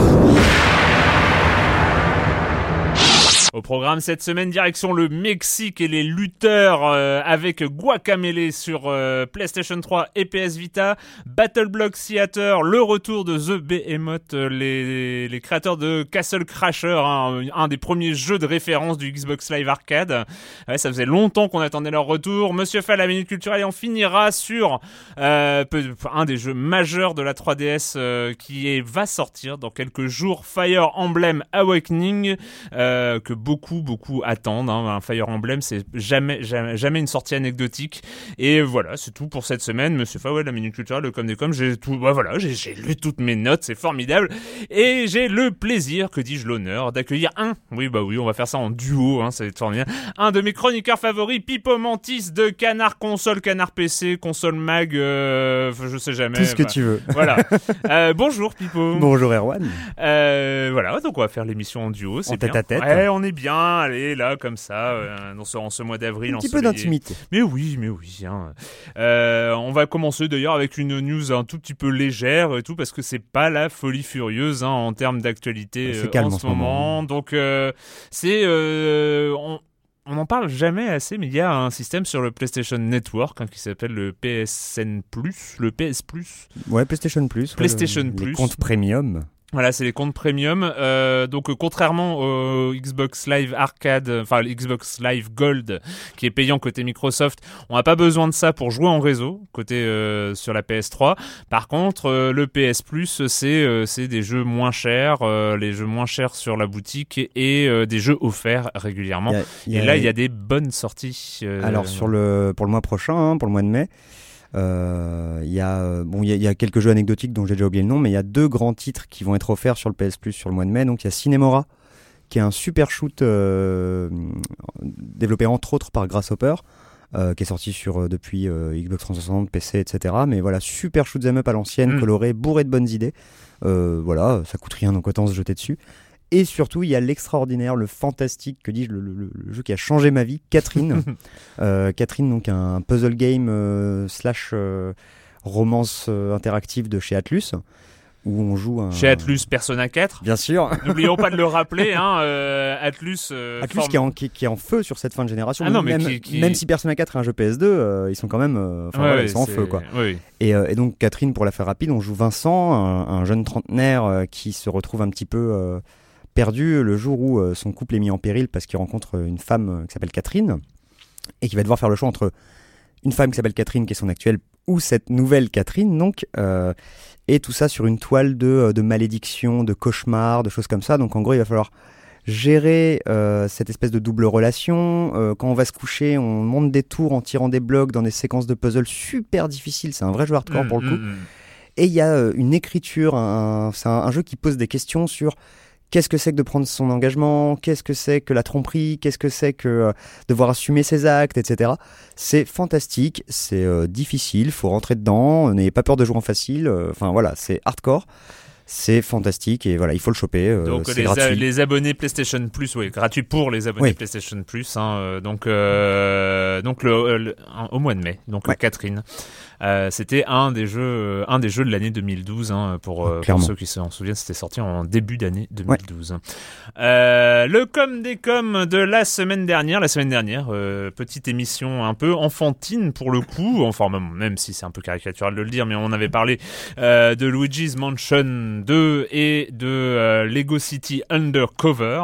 え? Au programme cette semaine, direction le Mexique et les lutteurs euh, avec Guacamele sur euh, PlayStation 3 et PS Vita, Battle Block Theater, le retour de The Behemoth, euh, les, les créateurs de Castle Crasher, hein, un des premiers jeux de référence du Xbox Live Arcade. Ouais, ça faisait longtemps qu'on attendait leur retour. Monsieur Fall, la minute culturelle, et on finira sur un des jeux majeurs de la 3DS qui va sortir dans quelques jours, Fire Emblem Awakening, que beaucoup, beaucoup attendent. Hein. Un Fire Emblem, c'est jamais, jamais, une sortie anecdotique. Et voilà, c'est tout pour cette semaine. Monsieur Fawel, la Minute Culturelle, le Com des Com, j'ai tout, bah voilà, j'ai lu toutes mes notes, c'est formidable. Et j'ai le plaisir, que dis-je l'honneur, d'accueillir un, oui, bah oui, on va faire ça en duo, hein, être formidable, un de mes chroniqueurs favoris, Pipo Mantis de Canard Console, Canard PC, Console Mag, euh, je sais jamais. Tout ce que tu veux. Voilà. Euh, bonjour Pipo. Bonjour Erwan. Euh, voilà, donc on va faire l'émission en duo, c'est tête à tête. Ouais, on est bien, allez, là, comme ça, euh, dans ce, en ce mois d'avril. Un petit peu d'intimité. Mais oui, mais oui. Hein. Euh, on va commencer d'ailleurs avec une news un tout petit peu légère et tout, parce que c'est pas la folie furieuse hein, en termes d'actualité euh, en, ce moment. Donc, c'est. on, on n'en parle jamais assez, mais il y a un système sur le PlayStation Network hein, qui s'appelle le PSN Plus, le PS Plus. Ouais, PlayStation Plus. PlayStation Plus. compte premium. Voilà, c'est les comptes premium. Euh, donc, euh, contrairement au Xbox Live Arcade, enfin Xbox Live Gold, qui est payant côté Microsoft, on n'a pas besoin de ça pour jouer en réseau côté euh, sur la PS3. Par contre, euh, le PS Plus, c'est euh, c'est des jeux moins chers, les jeux moins chers sur la boutique et, des jeux offerts régulièrement. et là, il y a des bonnes sorties. Alors sur le pour le mois prochain, hein, pour le mois de mai. Euh, il y, a, bon, y, a quelques jeux anecdotiques dont j'ai déjà oublié le nom, mais il y a deux grands titres qui vont être offerts sur le PS Plus sur le mois de mai. Donc il y a Cinemora, qui est un super shoot euh, développé entre autres par Grasshopper. Euh, qui est sorti sur depuis Xbox 360, PC, etc. Mais voilà, super shoot up à l'ancienne, mm. coloré, bourré de bonnes idées. voilà, ça coûte rien donc autant se jeter dessus. Et surtout, il y a l'extraordinaire, le fantastique, que dis-je, le, jeu qui a changé ma vie, Catherine. Euh, Catherine, donc un puzzle game euh, slash euh, romance interactive de chez Atlus où on joue un... Chez Atlus Persona 4. Bien sûr. N'oublions pas de le rappeler, hein, Atlus... Atlus qui, est en, qui, est en, feu sur cette fin de génération. Ah non, même, même, si Persona 4 est un jeu PS2, ils sont quand même ils sont en feu. Quoi. Et, et, donc Catherine, pour la faire rapide, on joue Vincent, un, un jeune trentenaire qui se retrouve un petit peu perdu le jour où euh, son couple est mis en péril parce qu'il rencontre une femme euh, qui s'appelle Catherine et qui va devoir faire le choix entre une femme qui s'appelle Catherine qui est son actuelle ou cette nouvelle Catherine donc euh, et tout ça sur une toile de, de malédiction, de cauchemar, de choses comme ça donc en gros il va falloir gérer euh, cette espèce de double relation. Euh, quand on va se coucher, on monte des tours en tirant des blocs dans des séquences de puzzle super difficiles. C'est un vrai jeu hardcore Mm, pour le coup. mm, mm. Et il y a euh, une écriture, c'est un, un jeu qui pose des questions sur qu'est-ce que c'est que de prendre son engagement, qu'est-ce que c'est que la tromperie, qu'est-ce que c'est que euh, devoir assumer ses actes, etc. C'est fantastique, c'est euh, difficile, faut rentrer dedans, n'ayez pas peur de jouer en facile, euh, enfin voilà, c'est hardcore. C'est fantastique et voilà, il faut le choper. euh, Donc les, a- gratuit. les abonnés PlayStation Plus, oui, gratuit pour les abonnés Oui. PlayStation Plus. hein, donc donc le, le- un- au mois de mai, donc Ouais. Catherine. Euh, c'était un des jeux, euh, un des jeux de l'année 2012 hein, pour, euh, pour ceux qui s'en souviennent. C'était sorti en début d'année 2012. Euh, le com des com de la semaine dernière, la semaine dernière, petite émission un peu enfantine pour le coup, enfin même, même si c'est un peu caricatural de le dire, mais on avait parlé de Luigi's Mansion 2 et de Lego City Undercover.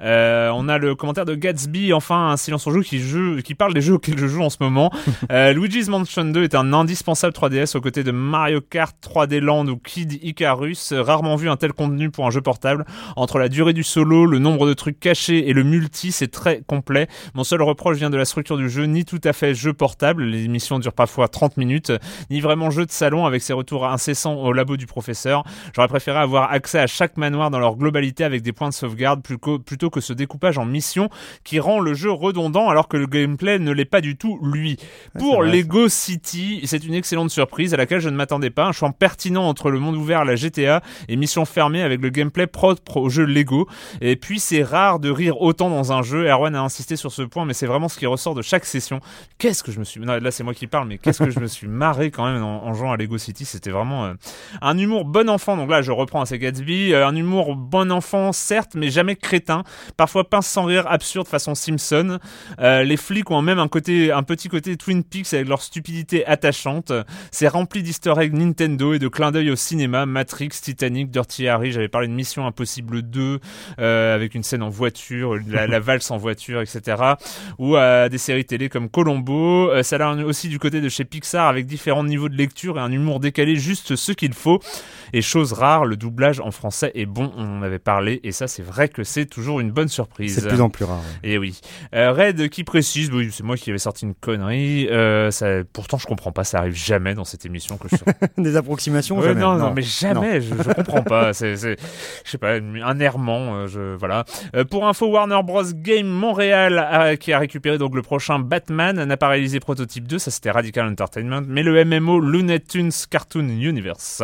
On a le commentaire de Gatsby, enfin un silence en joue qui, joue, qui parle des jeux auxquels je joue en ce moment. Luigi's Mansion 2 est un indispensable 3DS aux côtés de Mario Kart 3D Land ou Kid Icarus. Rarement vu un tel contenu pour un jeu portable. Entre la durée du solo, le nombre de trucs cachés et le multi, c'est très complet. Mon seul reproche vient de la structure du jeu, ni tout à fait jeu portable, les missions durent parfois 30 minutes, ni vraiment jeu de salon avec ses retours incessants au labo du professeur. J'aurais préféré avoir accès à chaque manoir dans leur globalité avec des points de sauvegarde plutôt que ce découpage en missions qui rend le jeu redondant alors que le gameplay ne l'est pas du tout lui. Pour Lego City, c'est une excellente surprise à laquelle je ne m'attendais pas. Un choix pertinent entre le monde ouvert, la GTA et mission fermée avec le gameplay propre au jeu Lego. Et puis c'est rare de rire autant dans un jeu. Erwan a insisté sur ce point, mais c'est vraiment ce qui ressort de chaque session. Qu'est-ce que je me suis... Non, là c'est moi qui parle, mais qu'est-ce que je me suis marré quand même en, jouant à Lego City. C'était vraiment euh, un humour bon enfant. Donc là je reprends à ces Gatsby. Euh, un humour bon enfant, certes, mais jamais crétin. Parfois pince sans rire, absurde façon Simpson. Euh, les flics ont même un côté, un petit côté Twin Peaks avec leur stupidité attachante. C'est rempli d'easter eggs Nintendo et de clins d'œil au cinéma, Matrix, Titanic, Dirty Harry. J'avais parlé de Mission Impossible 2 euh, avec une scène en voiture, la, la valse en voiture, etc. Ou à des séries télé comme Colombo. Euh, ça a l'air aussi du côté de chez Pixar avec différents niveaux de lecture et un humour décalé, juste ce qu'il faut. Et chose rare, le doublage en français est bon. On en avait parlé et ça, c'est vrai que c'est toujours une bonne surprise. C'est de plus en plus rare. ouais. Et oui. Euh, Red qui précise, oui, c'est moi qui avais sorti une connerie. Euh, ça, pourtant, je comprends pas, ça arrive jamais dans cette émission que je sors. Des approximations Ouais, jamais. non, non, mais jamais, je, je comprends pas. C'est, je sais pas, un errement, euh, je, voilà. Euh, pour info, Warner Bros. Game Montréal, a- qui a récupéré donc le prochain Batman, n'a pas réalisé Prototype 2, ça c'était Radical Entertainment, mais le MMO Looney Tunes Cartoon Universe.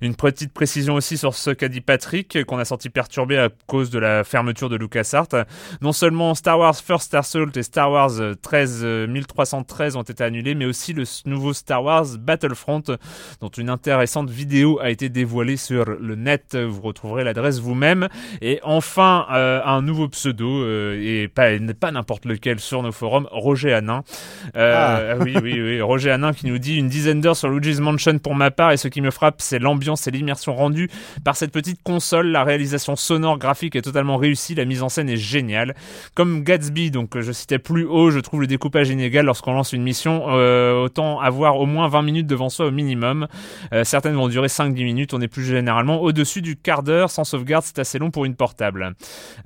Une petite précision aussi sur ce qu'a dit Patrick, qu'on a senti perturbé à cause de la fermeture de LucasArts. Non seulement Star Wars First Assault et Star Wars 13 euh, 1313 ont été annulés, mais aussi le s- nouveau Star Wars Battlefront, dont une intéressante vidéo a été dévoilée sur le net. Vous retrouverez l'adresse vous-même. Et enfin, euh, un nouveau pseudo, euh, et pas, pas n'importe lequel sur nos forums, Roger Hanin. Euh, Ah. Oui, oui, oui, Roger Hanin qui nous dit une dizaine d'heures sur Luigi's Mansion pour ma part, et ce qui me frappe, c'est l'ambiance et l'immersion rendue par cette petite console. La réalisation sonore, graphique est totalement réussie, la mise en scène est géniale. Comme Gatsby, donc je citais plus haut, je trouve le découpage inégal lorsqu'on lance une mission. Autant avoir au moins 20 minutes devant soi au minimum. Euh, certaines vont durer 5-10 minutes, on est plus généralement au-dessus du quart d'heure. Sans sauvegarde, c'est assez long pour une portable.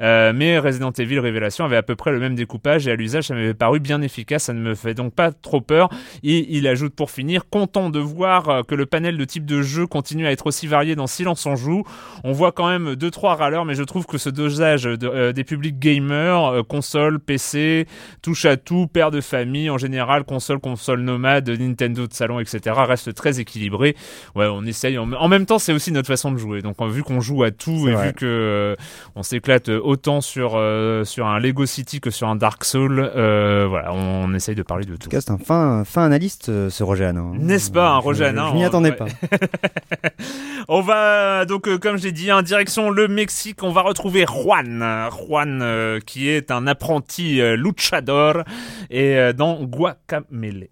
Euh, mais Resident Evil Révélation avait à peu près le même découpage et à l'usage, ça m'avait paru bien efficace. Ça ne me fait donc pas trop peur. Et il ajoute pour finir, content de voir euh, que le panel de type de jeu continue à être aussi varié dans Silence on joue. On voit quand même deux trois râleurs, mais je trouve que ce dosage de- des publics gamers, euh, console, PC, touche à tout, père de famille en général, console, console nomade, Nintendo de salon, etc. reste très équilibré. Ouais, on essaye. En, même temps, c'est aussi notre façon de jouer. Donc, euh, vu qu'on joue à tout et vrai. vu que euh, on s'éclate autant sur euh, sur un Lego City que sur un Dark Soul, euh, voilà, on, on essaye de parler de tout. En tout cas, c'est un fin, fin analyste, euh, ce Roger Hanin. N'est-ce pas, un Roger Hanin, Je m'y on- attendais ouais. pas. On va donc, euh, comme j'ai dit, en direction le Mexique. On va retrouver Juan, Juan euh, qui est un apprenti euh, luchador et euh, dans Guacamele.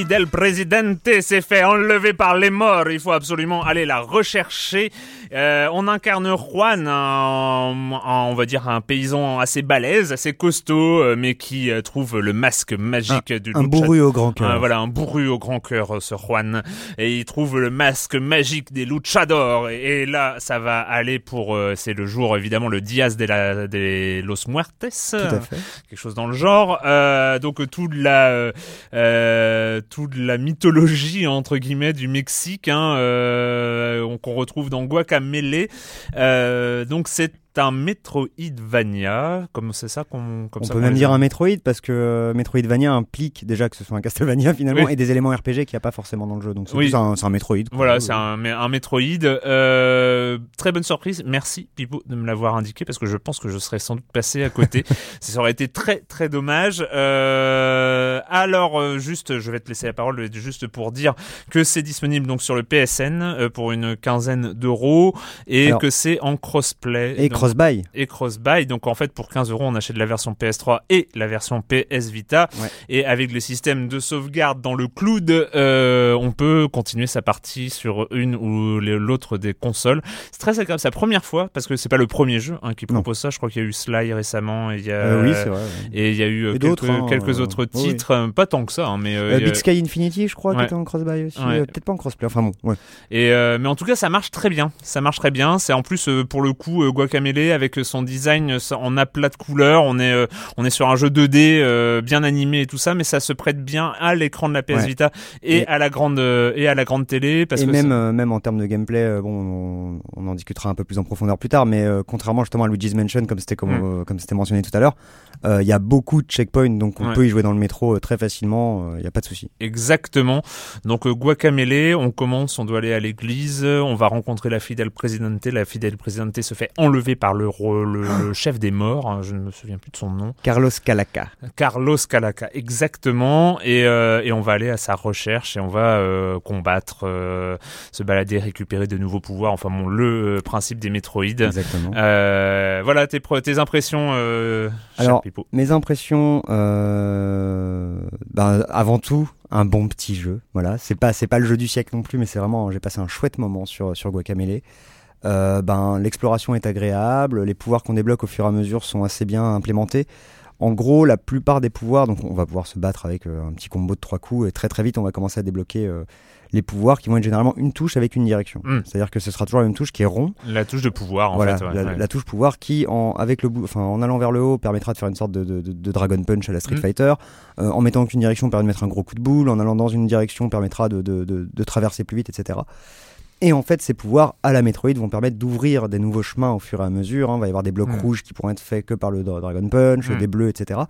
Fidel Presidente s'est fait enlever par les morts. Il faut absolument aller la rechercher. Euh, on incarne Juan, on va dire un paysan assez balèze, assez costaud, euh, mais qui euh, trouve le masque magique du Un bourru au grand cœur. voilà, un bourru au grand cœur, ce Juan. Et il trouve le masque magique des luchadors. Et, là, ça va aller pour... c'est le jour, évidemment, le Diaz de, la, de los Muertes. Tout à fait. Quelque chose dans le genre. donc, toute la... toute la mythologie, entre guillemets, du Mexique, hein, qu'on retrouve dans Guacamole mêlé. Euh, donc c'est un Metroidvania, comme c'est ça qu'on On peut même dire un Metroid parce que euh, Metroidvania implique déjà que ce soit un Castlevania finalement et des éléments RPG qu'il n'y a pas forcément dans le jeu. Donc c'est un, un, Metroid. Voilà, c'est un, un, Metroid. Euh, très bonne surprise. Merci Pipo de me l'avoir indiqué parce que je pense que je serais sans doute passé à côté. ça aurait été très très dommage. Euh, alors juste, je vais te laisser la parole juste pour dire que c'est disponible donc sur le PSN pour une quinzaine d'euros et que c'est en crossplay. Et cross-buy. Et cross-buy. Donc en fait, pour 15 euros, on achète la version PS3 et la version PS Vita. Et avec le système de sauvegarde dans le cloud, euh, on peut continuer sa partie sur une ou l'autre des consoles. C'est très agréable. C'est la première fois, parce que c'est pas le premier jeu hein, qui propose ça. Je crois qu'il y a eu Sly récemment. Et il y a, euh, oui. Et il y a eu quelques, hein, quelques autres titres. Euh, pas tant que ça, hein, mais. Big Sky Infinity, je crois, qui était en cross-buy aussi. Peut-être pas en crossplay. Enfin bon, ouais. Et, mais en tout cas, ça marche très bien. Ça marche très bien. C'est en plus, pour le coup, Avec son design en aplat de couleurs. On est, euh, on est sur un jeu 2D euh, bien animé et tout ça, mais ça se prête bien à l'écran de la PS Vita et, à la grande euh, et à la grande télé. Parce et que même, même en termes de gameplay, bon, on, en discutera un peu plus en profondeur plus tard, mais contrairement justement à Luigi's Mansion, comme c'était comme, mm. comme c'était mentionné tout à l'heure, il y a beaucoup de checkpoints, donc on peut y jouer dans le métro très facilement. Il n'y a pas de souci. Exactement. Donc Guacamele, on commence, on doit aller à l'église, on va rencontrer la fidèle présidente. La fidèle présidente se fait enlever par le, le, chef des morts, hein, je ne me souviens plus de son nom. Carlos Calaca. Carlos Calaca, exactement. Et, euh, et on va aller à sa recherche et on va euh, combattre, euh, se balader, récupérer de nouveaux pouvoirs. Enfin bon, le principe des Metroid. Exactement. voilà tes, tes impressions. Alors, mes impressions, ben, avant tout, un bon petit jeu. Voilà, c'est pas c'est pas le jeu du siècle non plus, mais c'est vraiment j'ai passé un chouette moment sur sur Guacamele. Euh, ben, l'exploration est agréable, les pouvoirs qu'on débloque au fur et à mesure sont assez bien implémentés. En gros, la plupart des pouvoirs, donc on va pouvoir se battre avec euh, un petit combo de trois coups et très très vite on va commencer à débloquer euh, les pouvoirs qui vont être généralement une touche avec une direction. Hmm. C'est-à-dire que ce sera toujours la même touche qui est rond. La touche de pouvoir en voilà, fait. la, touche pouvoir qui, en, avec le enfin, en allant vers le haut, permettra de faire une sorte de, de, Dragon Punch à la Street hmm. Fighter. en mettant aucune direction, permet de mettre un gros coup de boule. En allant dans une direction, permettra de, traverser plus vite, etc. Et en fait, ces pouvoirs à la Metroid vont permettre d'ouvrir des nouveaux chemins au fur et à mesure. Hein. Il va y avoir des blocs mm. rouges qui pourront être faits que par le Dragon Punch, des bleus, etc.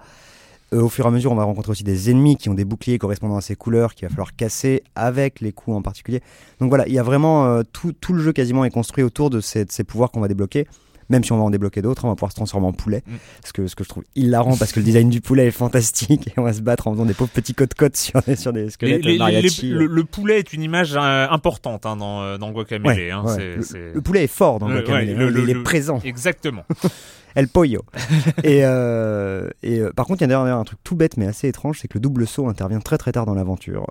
Euh, au fur et à mesure, on va rencontrer aussi des ennemis qui ont des boucliers correspondant à ces couleurs qu'il va falloir casser avec les coups en particulier. Donc voilà, il y a vraiment euh, tout, tout, le jeu quasiment est construit autour de ces, de ces pouvoirs qu'on va débloquer même si on va en débloquer d'autres, on va pouvoir se transformer en poulet. Mm. Ce, que, ce que je trouve hilarant parce que le design du poulet est fantastique et on va se battre en faisant des pauvres petits côtes-côtes sur, des, sur des squelettes. le, poulet est une image euh, importante hein, dans, euh, dans Guacamele. Hein, le, poulet est fort dans Guacamele, hein, il est présent. Exactement. El Pollo. et, euh, et par contre, il y a un truc tout bête mais assez étrange, c'est que le double saut intervient très très tard dans l'aventure.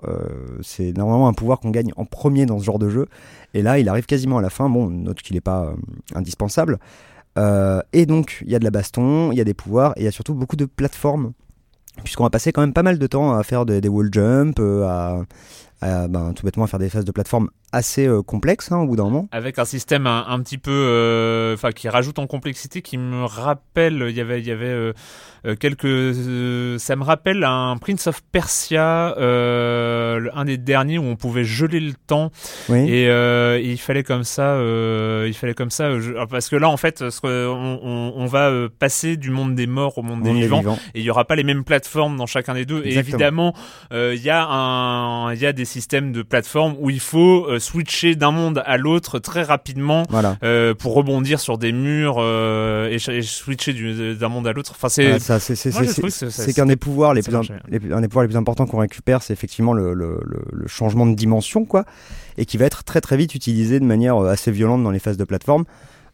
c'est normalement un pouvoir qu'on gagne en premier dans ce genre de jeu, et là, il arrive quasiment à la fin. Bon, note qu'il n'est pas indispensable, euh, et donc, il y a de la baston, il y a des pouvoirs, et il y a surtout beaucoup de plateformes, puisqu'on va passer quand même pas mal de temps à faire des, wall jumps, euh, à, ben, tout bêtement à faire des phases de plateforme assez euh, complexes hein, au bout d'un moment. Avec un système un, petit peu, enfin, qui rajoute en complexité, qui me rappelle, il y avait, il y avait euh, quelques, euh, ça me rappelle un Prince of Persia, euh, un des derniers où on pouvait geler le temps. Et, il fallait comme ça, il fallait comme ça, parce que là en fait, on, on, va passer du monde des morts au monde des vivants, et il y aura pas les mêmes plateformes dans chacun des deux. Et évidemment, il y a un, il y a des systèmes de plateformes où il faut switcher d'un monde à l'autre très rapidement pour rebondir sur des murs et, switcher d'un monde à l'autre. Enfin, c'est c'est qu'un des pouvoirs les plus, un des pouvoirs les plus importants qu'on récupère, c'est effectivement le, le, le, changement de dimension, quoi, et qui va être très très vite utilisé de manière euh, assez violente dans les phases de plateforme.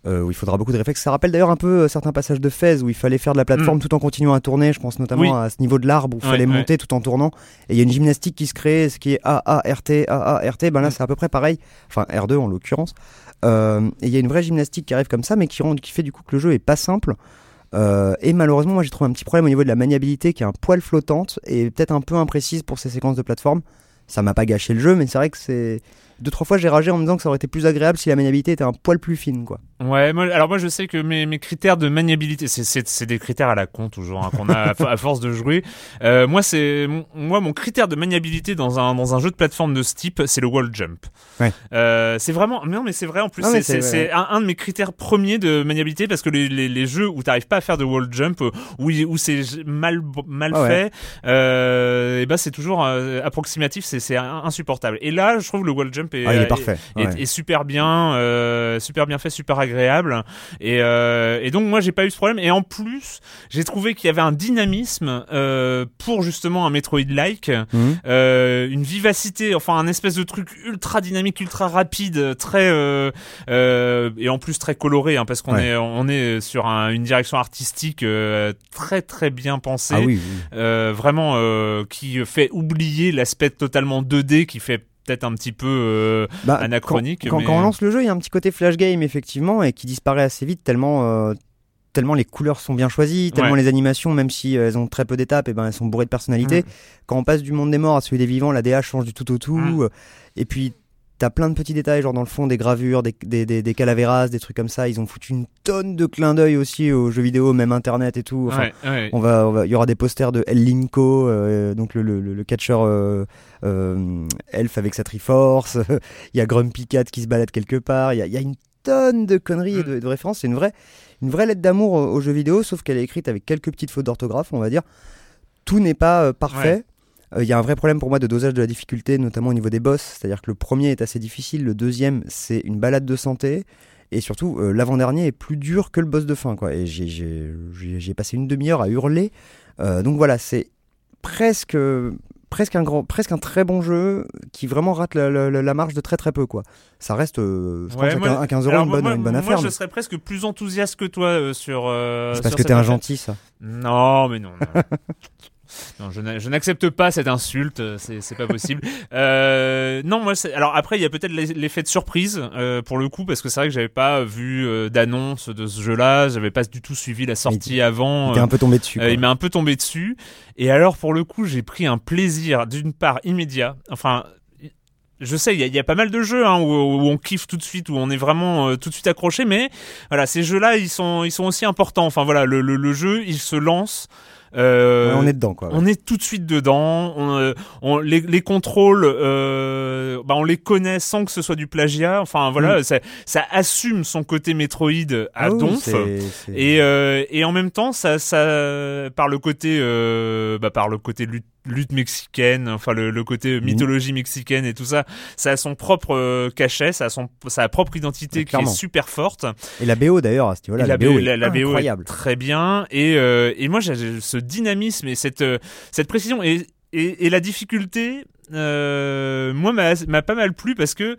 Euh, où il faudra beaucoup de réflexes. Ça rappelle d'ailleurs un peu euh, certains passages de Fez où il fallait faire de la plateforme tout en continuant à tourner. Je pense notamment Oui. à ce niveau de l'arbre où il Ouais, fallait ouais. monter tout en tournant. Et il y a une gymnastique qui se crée, ce qui est A, A, R, T, A, A, R, T. Ben là, Mm. c'est à peu près pareil. Enfin, R2 en l'occurrence. Euh, et il y a une vraie gymnastique qui arrive comme ça, mais qui, rend, qui fait du coup que le jeu est pas simple. Euh, et malheureusement, moi j'ai trouvé un petit problème au niveau de la maniabilité qui est un poil flottante et peut-être un peu imprécise pour ces séquences de plateforme. Ça m'a pas gâché le jeu, mais c'est vrai que c'est. Deux, trois fois j'ai ragé en me disant que ça aurait été plus agréable si la maniabilité était un poil plus fine, quoi. Ouais, moi, alors moi je sais que mes, mes critères de maniabilité, c'est- des critères à la con toujours hein, qu'on a à, fo- à force de jouer. Euh, moi c'est mon- moi mon critère de maniabilité dans un dans un jeu de plateforme de ce type, c'est le wall jump. Ouais. Euh, c'est vraiment non mais c'est vrai en plus Ah c'est un, un de mes critères premiers de maniabilité parce que les, les, les jeux où t'arrives pas à faire de wall jump euh, où où c'est mal mal Ah ouais. fait, euh, et ben c'est toujours approximatif, c'est insupportable. Et là je trouve le wall jump est Ah, il est euh, parfait. est, ouais. est super bien, euh, super bien fait, super agréable. Et, euh, et donc moi j'ai pas eu ce problème. Et en plus j'ai trouvé qu'il y avait un dynamisme euh, pour justement un Metroid-like, Mhm. une vivacité, enfin un espèce de truc ultra dynamique, ultra rapide, très et en plus très coloré, hein, parce qu'on Ouais. est on est sur un- une direction artistique très très bien pensée Ah oui, oui. vraiment qui fait oublier l'aspect totalement 2D qui fait peut-être un petit peu euh, Bah, anachronique, Quand, quand- mais- quand on lance le jeu, il y a un petit côté flash game effectivement et qui disparaît assez vite tellement. euh, Tellement les couleurs sont bien choisies, tellement Ouais. les animations, même si euh, elles ont très peu d'étapes, et ben elles sont bourrées de personnalité. Mm. Quand on passe du monde des morts à celui des vivants, la DA change du tout au tout. Mm. Et puis t'as plein de petits détails, genre dans le fond des gravures, des, des, des, des calaveras, des trucs comme ça. Ils ont foutu une tonne de clins d'œil aussi aux jeux vidéo, même internet et tout. Enfin, Ouais, ouais. on va, on va- il y aura des posters de El Linko, euh, donc le, le, catcheur euh, euh, elfe avec sa Triforce. il y a Grumpy Cat qui se balade quelque part. Il y a, il y a une tonne de conneries et de, de références. C'est une vraie, une vraie lettre d'amour aux, jeux vidéo, sauf qu'elle est écrite avec quelques petites fautes d'orthographe, on va dire. Tout n'est pas parfait. Il y a un vrai problème pour moi de dosage de la difficulté, notamment au niveau des boss. C'est-à-dire que le premier est assez difficile, le deuxième c'est une balade de santé. Et surtout, euh, l'avant-dernier est plus dur que le boss de fin. Quoi. Et j'ai- passé une demi-heure à hurler. Euh, donc voilà, c'est presque, presque, un grand, presque un très bon jeu qui vraiment rate la, la- la marge de très très peu. Quoi. Ça reste, euh, je Ouais, pense, moi- à quin- à 15 euros une bonne, moi, une bonne moi, affaire. je mais serais presque plus enthousiaste que toi euh, sur. euh, C'est parce que t'es un gentil, ça. Non, mais non. non. Non, je n'a- je n'accepte pas cette insulte, euh, c'est pas possible. Euh, non, moi, alors après, il y a peut-être l'e- l'effet de surprise euh, pour le coup, parce que c'est vrai que j'avais pas vu euh, d'annonce de ce jeu-là, j'avais pas du tout suivi la sortie avant. Euh, un peu tombé dessus. il m'a un peu tombé dessus. Et alors, pour le coup, j'ai pris un plaisir, d'une part, immédiat. Enfin, je sais, il y, a- il y a pas mal de jeux hein, où, où on kiffe tout de suite, où on est vraiment euh, tout de suite accroché. Mais voilà, ces jeux-là, ils sont, ils sont aussi importants. Enfin voilà, le, le, le jeu, il se lance. Euh, Ouais, on est dedans, quoi. on est tout de suite dedans. On, euh, on- les, les contrôles, euh, bah, on les connaît sans que ce soit du plagiat. Enfin voilà, ça, ça assume son côté Metroid à Ah donf. c'est- c'est- Et, euh, et en même temps, ça, ça, par le côté, euh, bah, par le côté lutte, lutte mexicaine, enfin le, le côté mythologie mexicaine et tout ça, ça a son propre euh, cachet, ça a son, sa propre identité qui est super forte. Et la BO d'ailleurs, à ce niveau-là, Et la, BO, la, la BO est incroyable. très bien. Et, euh, et moi, j'ai ce dynamisme et cette, euh, cette précision et, et, et la difficulté, euh, moi, m'a m'a pas mal plu parce que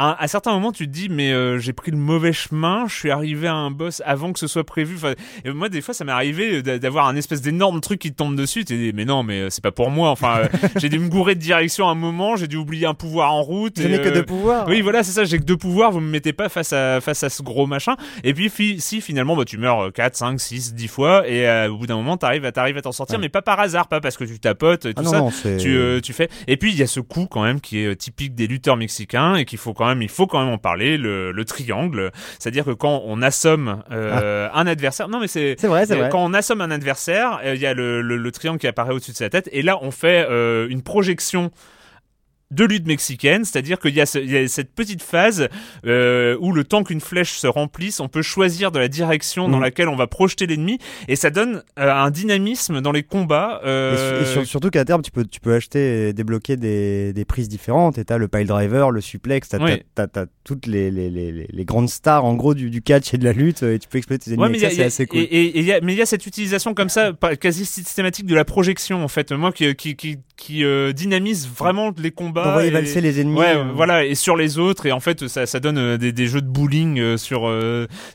à, à certains moments, tu te dis, mais euh, j'ai pris le mauvais chemin, je suis arrivé à un boss avant que ce soit prévu. Enfin, et moi, des fois, ça m'est arrivé d'a- d'avoir un espèce d'énorme truc qui te tombe dessus. Tu dis, mais non, mais euh, c'est pas pour moi. Enfin, euh, j'ai dû me gourer de direction à un moment, j'ai dû oublier un pouvoir en route. Je n'ai que deux pouvoirs. oui, voilà, c'est ça, j'ai que deux pouvoirs, vous me mettez pas face à, face à ce gros machin. Et puis, fi- si finalement, bah, tu meurs 4, 5, 6, 10 fois, et au bout d'un moment, t'arrives à, t'en sortir, Ouais. mais pas par hasard, pas parce que tu tapotes, et tout Ah non, ça. non, c'est. Tu, tu fais. Et puis, il y a ce coup, quand même, qui est typique des lutteurs mexicains, et qu'il faut quand même, il faut quand même en parler, le, le triangle. C'est-à-dire que quand on assomme, euh, un adversaire, non, mais c'est, vrai, c'est euh, vrai. Quand on assomme un adversaire, euh, il y a le, le- le triangle qui apparaît au-dessus de sa tête, et là on fait une projection de lutte mexicaine, c'est-à-dire qu'il y, a ce- y a cette petite phase euh, où le temps qu'une flèche se remplisse, on peut choisir de la direction dans Mhm. laquelle on va projeter l'ennemi, et ça donne euh, un dynamisme dans les combats. Et, euh, et sur- surtout qu'à terme, tu peux, tu peux acheter et débloquer des, des prises différentes. Et t'as le pile driver, le suplex, t'as, Oui. toutes les, les, les, les- grandes stars en gros du, du catch et de la lutte. Et tu peux exploiter tes ennemis. Ouais, mais avec il y ça, a- c'est assez cool. et- et- y a- mais il y a cette utilisation comme ça, quasi systématique de la projection en fait. Moi qui, qui, qui, qui euh, dynamise vraiment les combats. D'envoyer et- valser les ennemis. Ouais, euh, voilà, et sur les autres, et en fait, ça, ça donne euh, des, des jeux de bowling euh, sur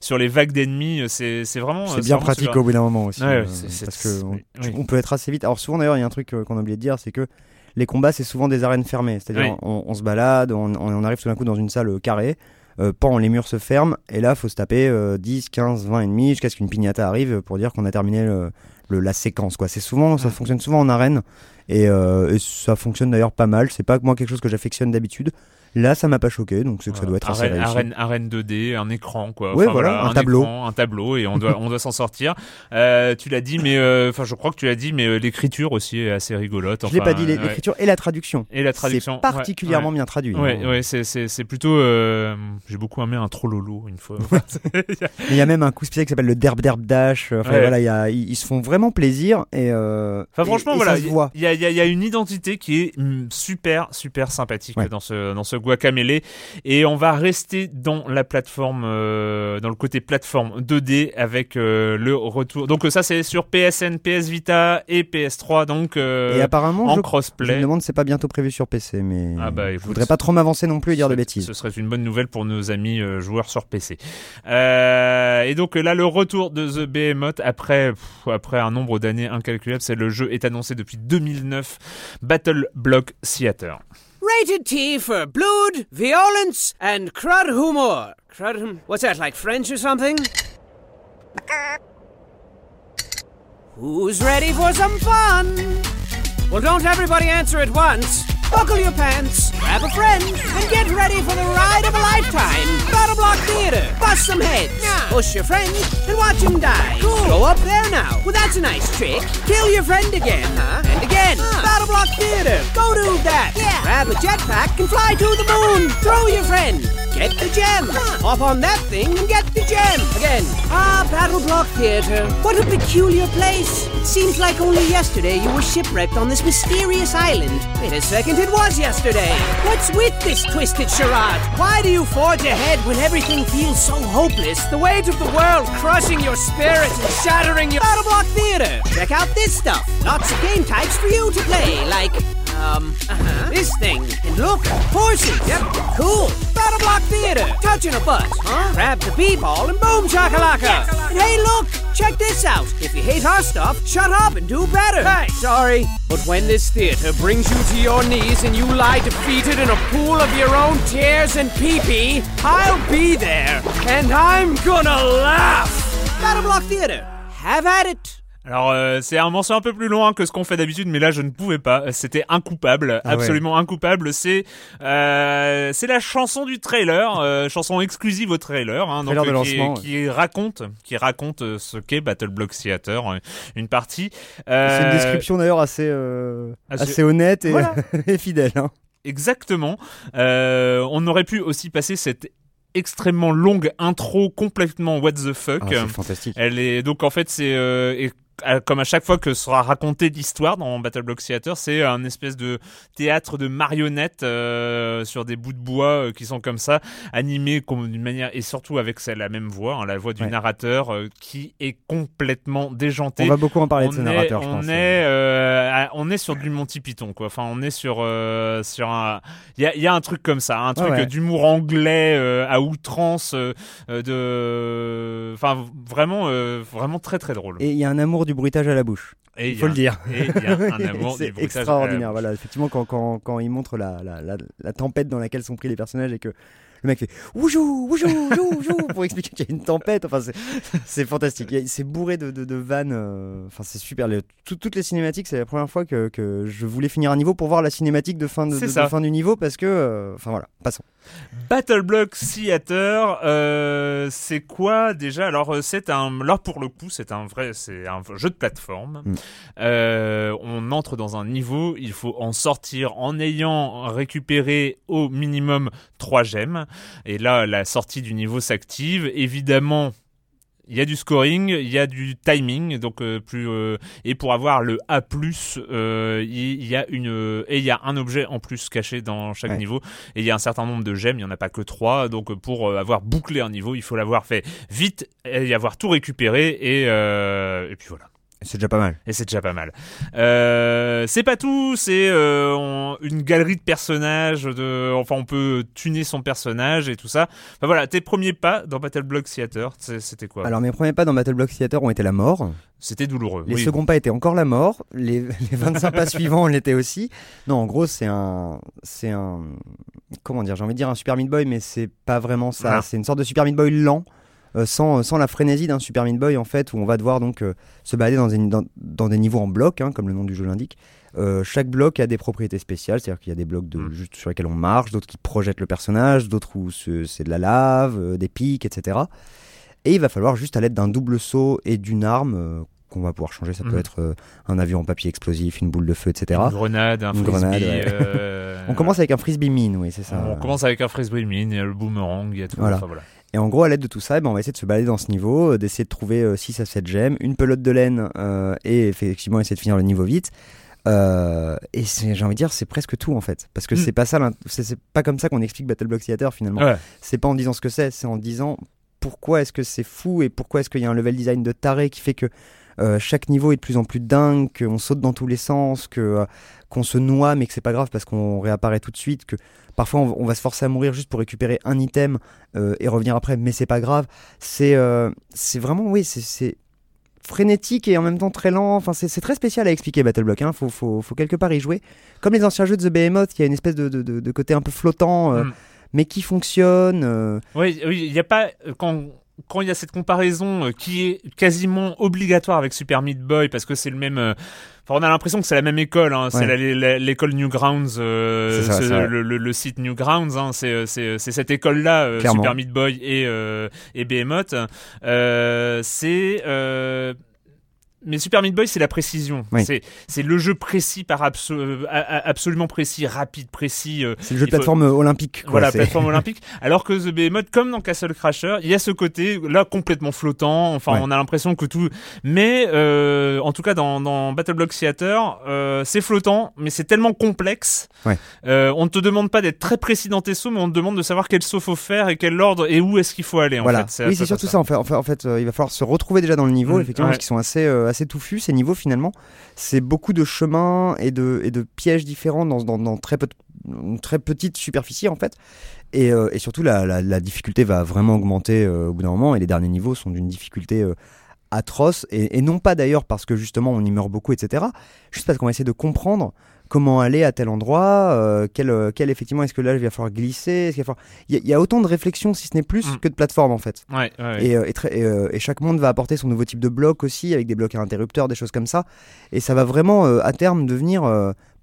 sur les vagues d'ennemis. C'est c'est vraiment. C'est bien vraiment pratique super. au bout d'un moment aussi. Ouais, parce que on, oui. on peut être assez vite. Alors souvent d'ailleurs, il y a un truc qu'on a oublié de dire, c'est que les combats, c'est souvent des arènes fermées. C'est-à-dire, Oui. on, on se balade, on, on arrive tout d'un coup dans une salle carrée, euh, pan, les murs se ferment, et là, faut se taper euh, 10, 15, 20 ennemis jusqu'à ce qu'une pignata arrive pour dire qu'on a terminé le, le- la séquence. Quoi. C'est souvent, ça fonctionne souvent en arène, et, euh, et ça fonctionne d'ailleurs pas mal. C'est pas moi quelque chose que j'affectionne d'habitude. Là, ça m'a pas choqué, donc c'est que ça doit être assez arène, réussi. arène, arène 2D, un écran quoi. Ouais, voilà, un tableau. écran, un tableau et on doit on doit s'en sortir. Euh, tu l'as dit, mais euh, enfin je crois que tu l'as dit, mais euh, l'écriture aussi est assez rigolote. Je l'ai enfin, pas dit, l'é- ouais. l'écriture et la traduction. Et la traduction. C'est particulièrement bien traduit. Ouais, hein. ouais, c'est plutôt. euh, J'ai beaucoup aimé un trollolo une fois. Il y a même un coup spécial qui s'appelle le Derb Derb Dash. Enfin Ouais. voilà, il y a- ils, ils se font vraiment plaisir et. euh, Enfin et- franchement et voilà, se voit. il y y y a une identité qui est mm, super super sympathique Ouais. dans ce dans ce Guacamele et on va rester dans la plateforme euh, dans le côté plateforme 2D avec euh, le retour. Donc ça c'est sur PSN, PS Vita et PS3 donc euh, et apparemment, en je, je me crossplay. demande, c'est pas bientôt prévu sur PC, mais Ah bah, je écoute, voudrais pas trop m'avancer non plus et dire de bêtises. Ce serait une bonne nouvelle pour nos amis joueurs sur PC. Et donc là, le retour de The Behemoth après pff, après un nombre d'années incalculable, c'est le jeu est annoncé depuis 2009, Battle Block Theater. Rated T for blood, violence, and crud humor. Crud hum- What's that, like French or something? Who's ready for some fun? Well, don't everybody answer at once. Buckle your pants, grab a friend, and get ready for the ride of a lifetime. Battle Block Theater. Bust some heads. Push your friend and watch him die. Go up there now. Well, that's a nice trick. Kill your friend again, huh? And again. Battle Block Theater. Go do that. Grab a jetpack and fly to the moon. Throw your friend. Get the gem. Hop on that thing and get the gem. Again. Ah, Battle Block Theater. What a peculiar place. It seems like only yesterday you were shipwrecked on this mysterious island. Wait a second, it was yesterday. What's with this twisted charade? Why do you forge ahead when everything feels so hopeless? The weight of the world crushing your spirit and shattering your Battle Block Theater. Check out this stuff. Lots of game types for you to play, like um, uh-huh. this thing. And look, horses. Yep, cool. Battle Block Theater. Touching a butt. Huh? Grab the b-ball and boom chakalaka. And hey, look, check this out. If you hate our stuff, shut up and do better. Hey, sorry. But when this theater brings you to your knees and you lie defeated in a pool of your own tears and pee-pee, I'll be there. And I'm gonna laugh. Battle Block Theater. Have at it. Alors euh, c'est un morceau un peu plus loin que ce qu'on fait d'habitude, mais là je ne pouvais pas. C'était incoupable, Ah ouais. absolument incoupable. C'est euh, c'est la chanson du trailer, euh, chanson exclusive au trailer, hein, donc, Trailer de euh, qui, lancement, qui raconte qui raconte euh, ce qu'est Battle Block Theater, euh, une partie. C'est une description d'ailleurs assez, euh, assez- assez honnête et, Voilà. et fidèle. hein. Exactement. Euh, on aurait pu aussi passer cette extrêmement longue intro complètement what the fuck. Ah, c'est fantastique. Elle est donc en fait c'est euh, comme à chaque fois que sera racontée l'histoire dans Battle Block Theater, c'est un espèce de théâtre de marionnettes euh, sur des bouts de bois euh, qui sont comme ça animés d'une manière et surtout avec celle la même voix, hein, la voix du Ouais. narrateur euh, qui est complètement déjanté On va beaucoup en parler de ce on narrateur, est, je on pense. Est, euh, à- on est sur du Monty Python, quoi. Enfin, on est sur, euh, sur un. Il y a, il y a un truc comme ça, un truc ouais. d'humour anglais euh, à outrance, euh, euh, de. Enfin, vraiment, euh, vraiment très très drôle. Et il y a un amour du bruitage à la bouche. Et Il faut a- le dire. Et il y a un amour du c'est bruitage à la extraordinaire. Voilà, effectivement, quand, quand, quand il montre la, la, la, la tempête dans laquelle sont pris les personnages et que le mec fait oujou, oujou, oujou, oujou pour expliquer qu'il y a une tempête. Enfin, c'est- fantastique. C'est bourré de, de, de vannes. euh, Enfin, c'est super. Tout- toutes les cinématiques, c'est la première fois que, que je voulais finir un niveau pour voir la cinématique de fin, de fin du niveau parce que. euh, Enfin, voilà, passons. Battle Block Theater, euh, c'est quoi déjà? Alors euh, c'est un, là pour le coup c'est un vrai, c'est un jeu de plateforme. Mm. Euh, on entre dans un niveau, il faut en sortir en ayant récupéré au minimum trois gemmes. Et là la sortie du niveau s'active. Évidemment. Il y a du scoring, il y a du timing, donc euh, plus euh, et pour avoir le A+, euh, il y a une et il y a un objet en plus caché dans chaque Ouais. niveau et il y a un certain nombre de gemmes, il n'y en a pas que trois, donc pour euh, avoir bouclé un niveau, il faut l'avoir fait vite et y avoir tout récupéré et, euh, et puis voilà. C'est déjà pas mal. Et c'est déjà pas mal. Euh, c'est pas tout, c'est euh, on- une galerie de personnages. De, enfin, on peut tuner son personnage et tout ça. Enfin voilà, tes premiers pas dans Battle Block Theater, c'était quoi? Alors mes premiers pas dans Battle Block Theater ont été la mort. C'était douloureux. Les oui. seconds pas étaient encore la mort. Les, les 25 pas suivants l'étaient aussi. Non, en gros, c'est un, c'est un, comment dire, j'ai envie de dire un Super Meat Boy, mais c'est pas vraiment ça. Ah. C'est une sorte de Super Meat Boy lent, sans, sans la frénésie d'un Super Meat Boy en fait, où on va devoir donc euh, se balader dans, une- dans, dans des niveaux en bloc, hein, comme le nom du jeu l'indique. Euh, chaque bloc a des propriétés spéciales, c'est-à-dire qu'il y a des blocs de, Mm. juste sur lesquels on marche, d'autres qui projettent le personnage, d'autres où ce- c'est de la lave, euh, des pics, etc. Et il va falloir juste à l'aide d'un double saut et d'une arme euh, qu'on va pouvoir changer. Ça peut Mhm. être euh, un avion en papier explosif, une boule de feu, etc. Une grenade, un Une frisbee. grenade, ouais. euh, On commence avec un frisbee mine, oui, c'est ça. on commence avec un frisbee mine, il y a le boomerang, il y a tout. Voilà. Enfin, voilà. Et en gros, à l'aide de tout ça, eh ben, on va essayer de se balader dans ce niveau, euh, d'essayer de trouver 6 à 7 gemmes, une pelote de laine euh, et effectivement essayer de finir le niveau vite. Euh, et j'ai envie de dire, c'est presque tout en fait. Parce que Mm. c'est pas ça, c'est c'est pas comme ça qu'on explique Battle Block Theater finalement. Ouais. C'est pas en disant ce que c'est, c'est en disant pourquoi est-ce que c'est fou et pourquoi est-ce qu'il y a un level design de taré qui fait que euh, chaque niveau est de plus en plus dingue, qu'on saute dans tous les sens, que euh, qu'on se noie mais que c'est pas grave parce qu'on réapparaît tout de suite, que parfois on, on va se forcer à mourir juste pour récupérer un item euh, et revenir après, mais c'est pas grave. C'est euh, c'est vraiment oui, c'est- frénétique et en même temps très lent. Enfin, c'est très spécial à expliquer Battle Block. Hein. Faut, faut, faut quelque part y jouer. Comme les anciens jeux de The Behemoth, qui a une espèce de, de, de- de côté un peu flottant, euh, Mm. mais qui fonctionne. euh, Oui, oui, il n'y a pas euh, quand quand il y a cette comparaison euh, qui est quasiment obligatoire avec Super Meat Boy parce que c'est le même. euh, Enfin, on a l'impression que c'est la même école. Hein, C'est Ouais. l'école Newgrounds, euh, ça, le, le- le site Newgrounds. Hein, c'est cette école-là, euh, Clairement. Super Meat Boy et euh, et Behemoth. C'est mais Super Meat Boy, c'est la précision. Oui. C'est le jeu précis par abso- euh, absolument précis, rapide, précis. euh, c'est le jeu de faut- plateforme olympique. quoi. voilà, plateforme olympique. Alors que The Behemoth, comme dans Castle Crasher, il y a ce côté là complètement flottant. Enfin, Ouais. on a l'impression que tout. Mais euh, en tout cas, dans, dans Battle Block Theater, euh, c'est flottant, mais c'est tellement complexe. Ouais. Euh, on ne te demande pas d'être très précis dans tes sauts, mais on te demande de savoir quel saut faut faire et quel ordre et où est-ce qu'il faut aller. En Voilà. fait, oui, c'est surtout ça. En fait, en fait, en fait, euh, il va falloir se retrouver déjà dans le niveau, Mm, effectivement, ouais. parce qu'ils sont assez, euh, assez touffus ces niveaux finalement. C'est beaucoup de chemins et de, et de pièges différents dans, dans, très peu une très petite superficie en fait. Et, euh, et surtout, la, la, la difficulté va vraiment augmenter euh, au bout d'un moment. Et les derniers niveaux sont d'une difficulté euh, atroce. Et, et non pas d'ailleurs parce que justement on y meurt beaucoup, etc. Juste parce qu'on va essayer de comprendre comment aller à tel endroit, euh, quel, euh, quel effectivement est-ce que là il va falloir glisser. va falloir- Il y, a- il y a autant de réflexions, si ce n'est plus, Mm. que de plateformes en fait. Ouais, ouais, ouais. Et, euh, et, très- et, euh, et chaque monde va apporter son nouveau type de bloc aussi, avec des blocs à interrupteurs, des choses comme ça. Et ça va vraiment, euh, à terme, devenir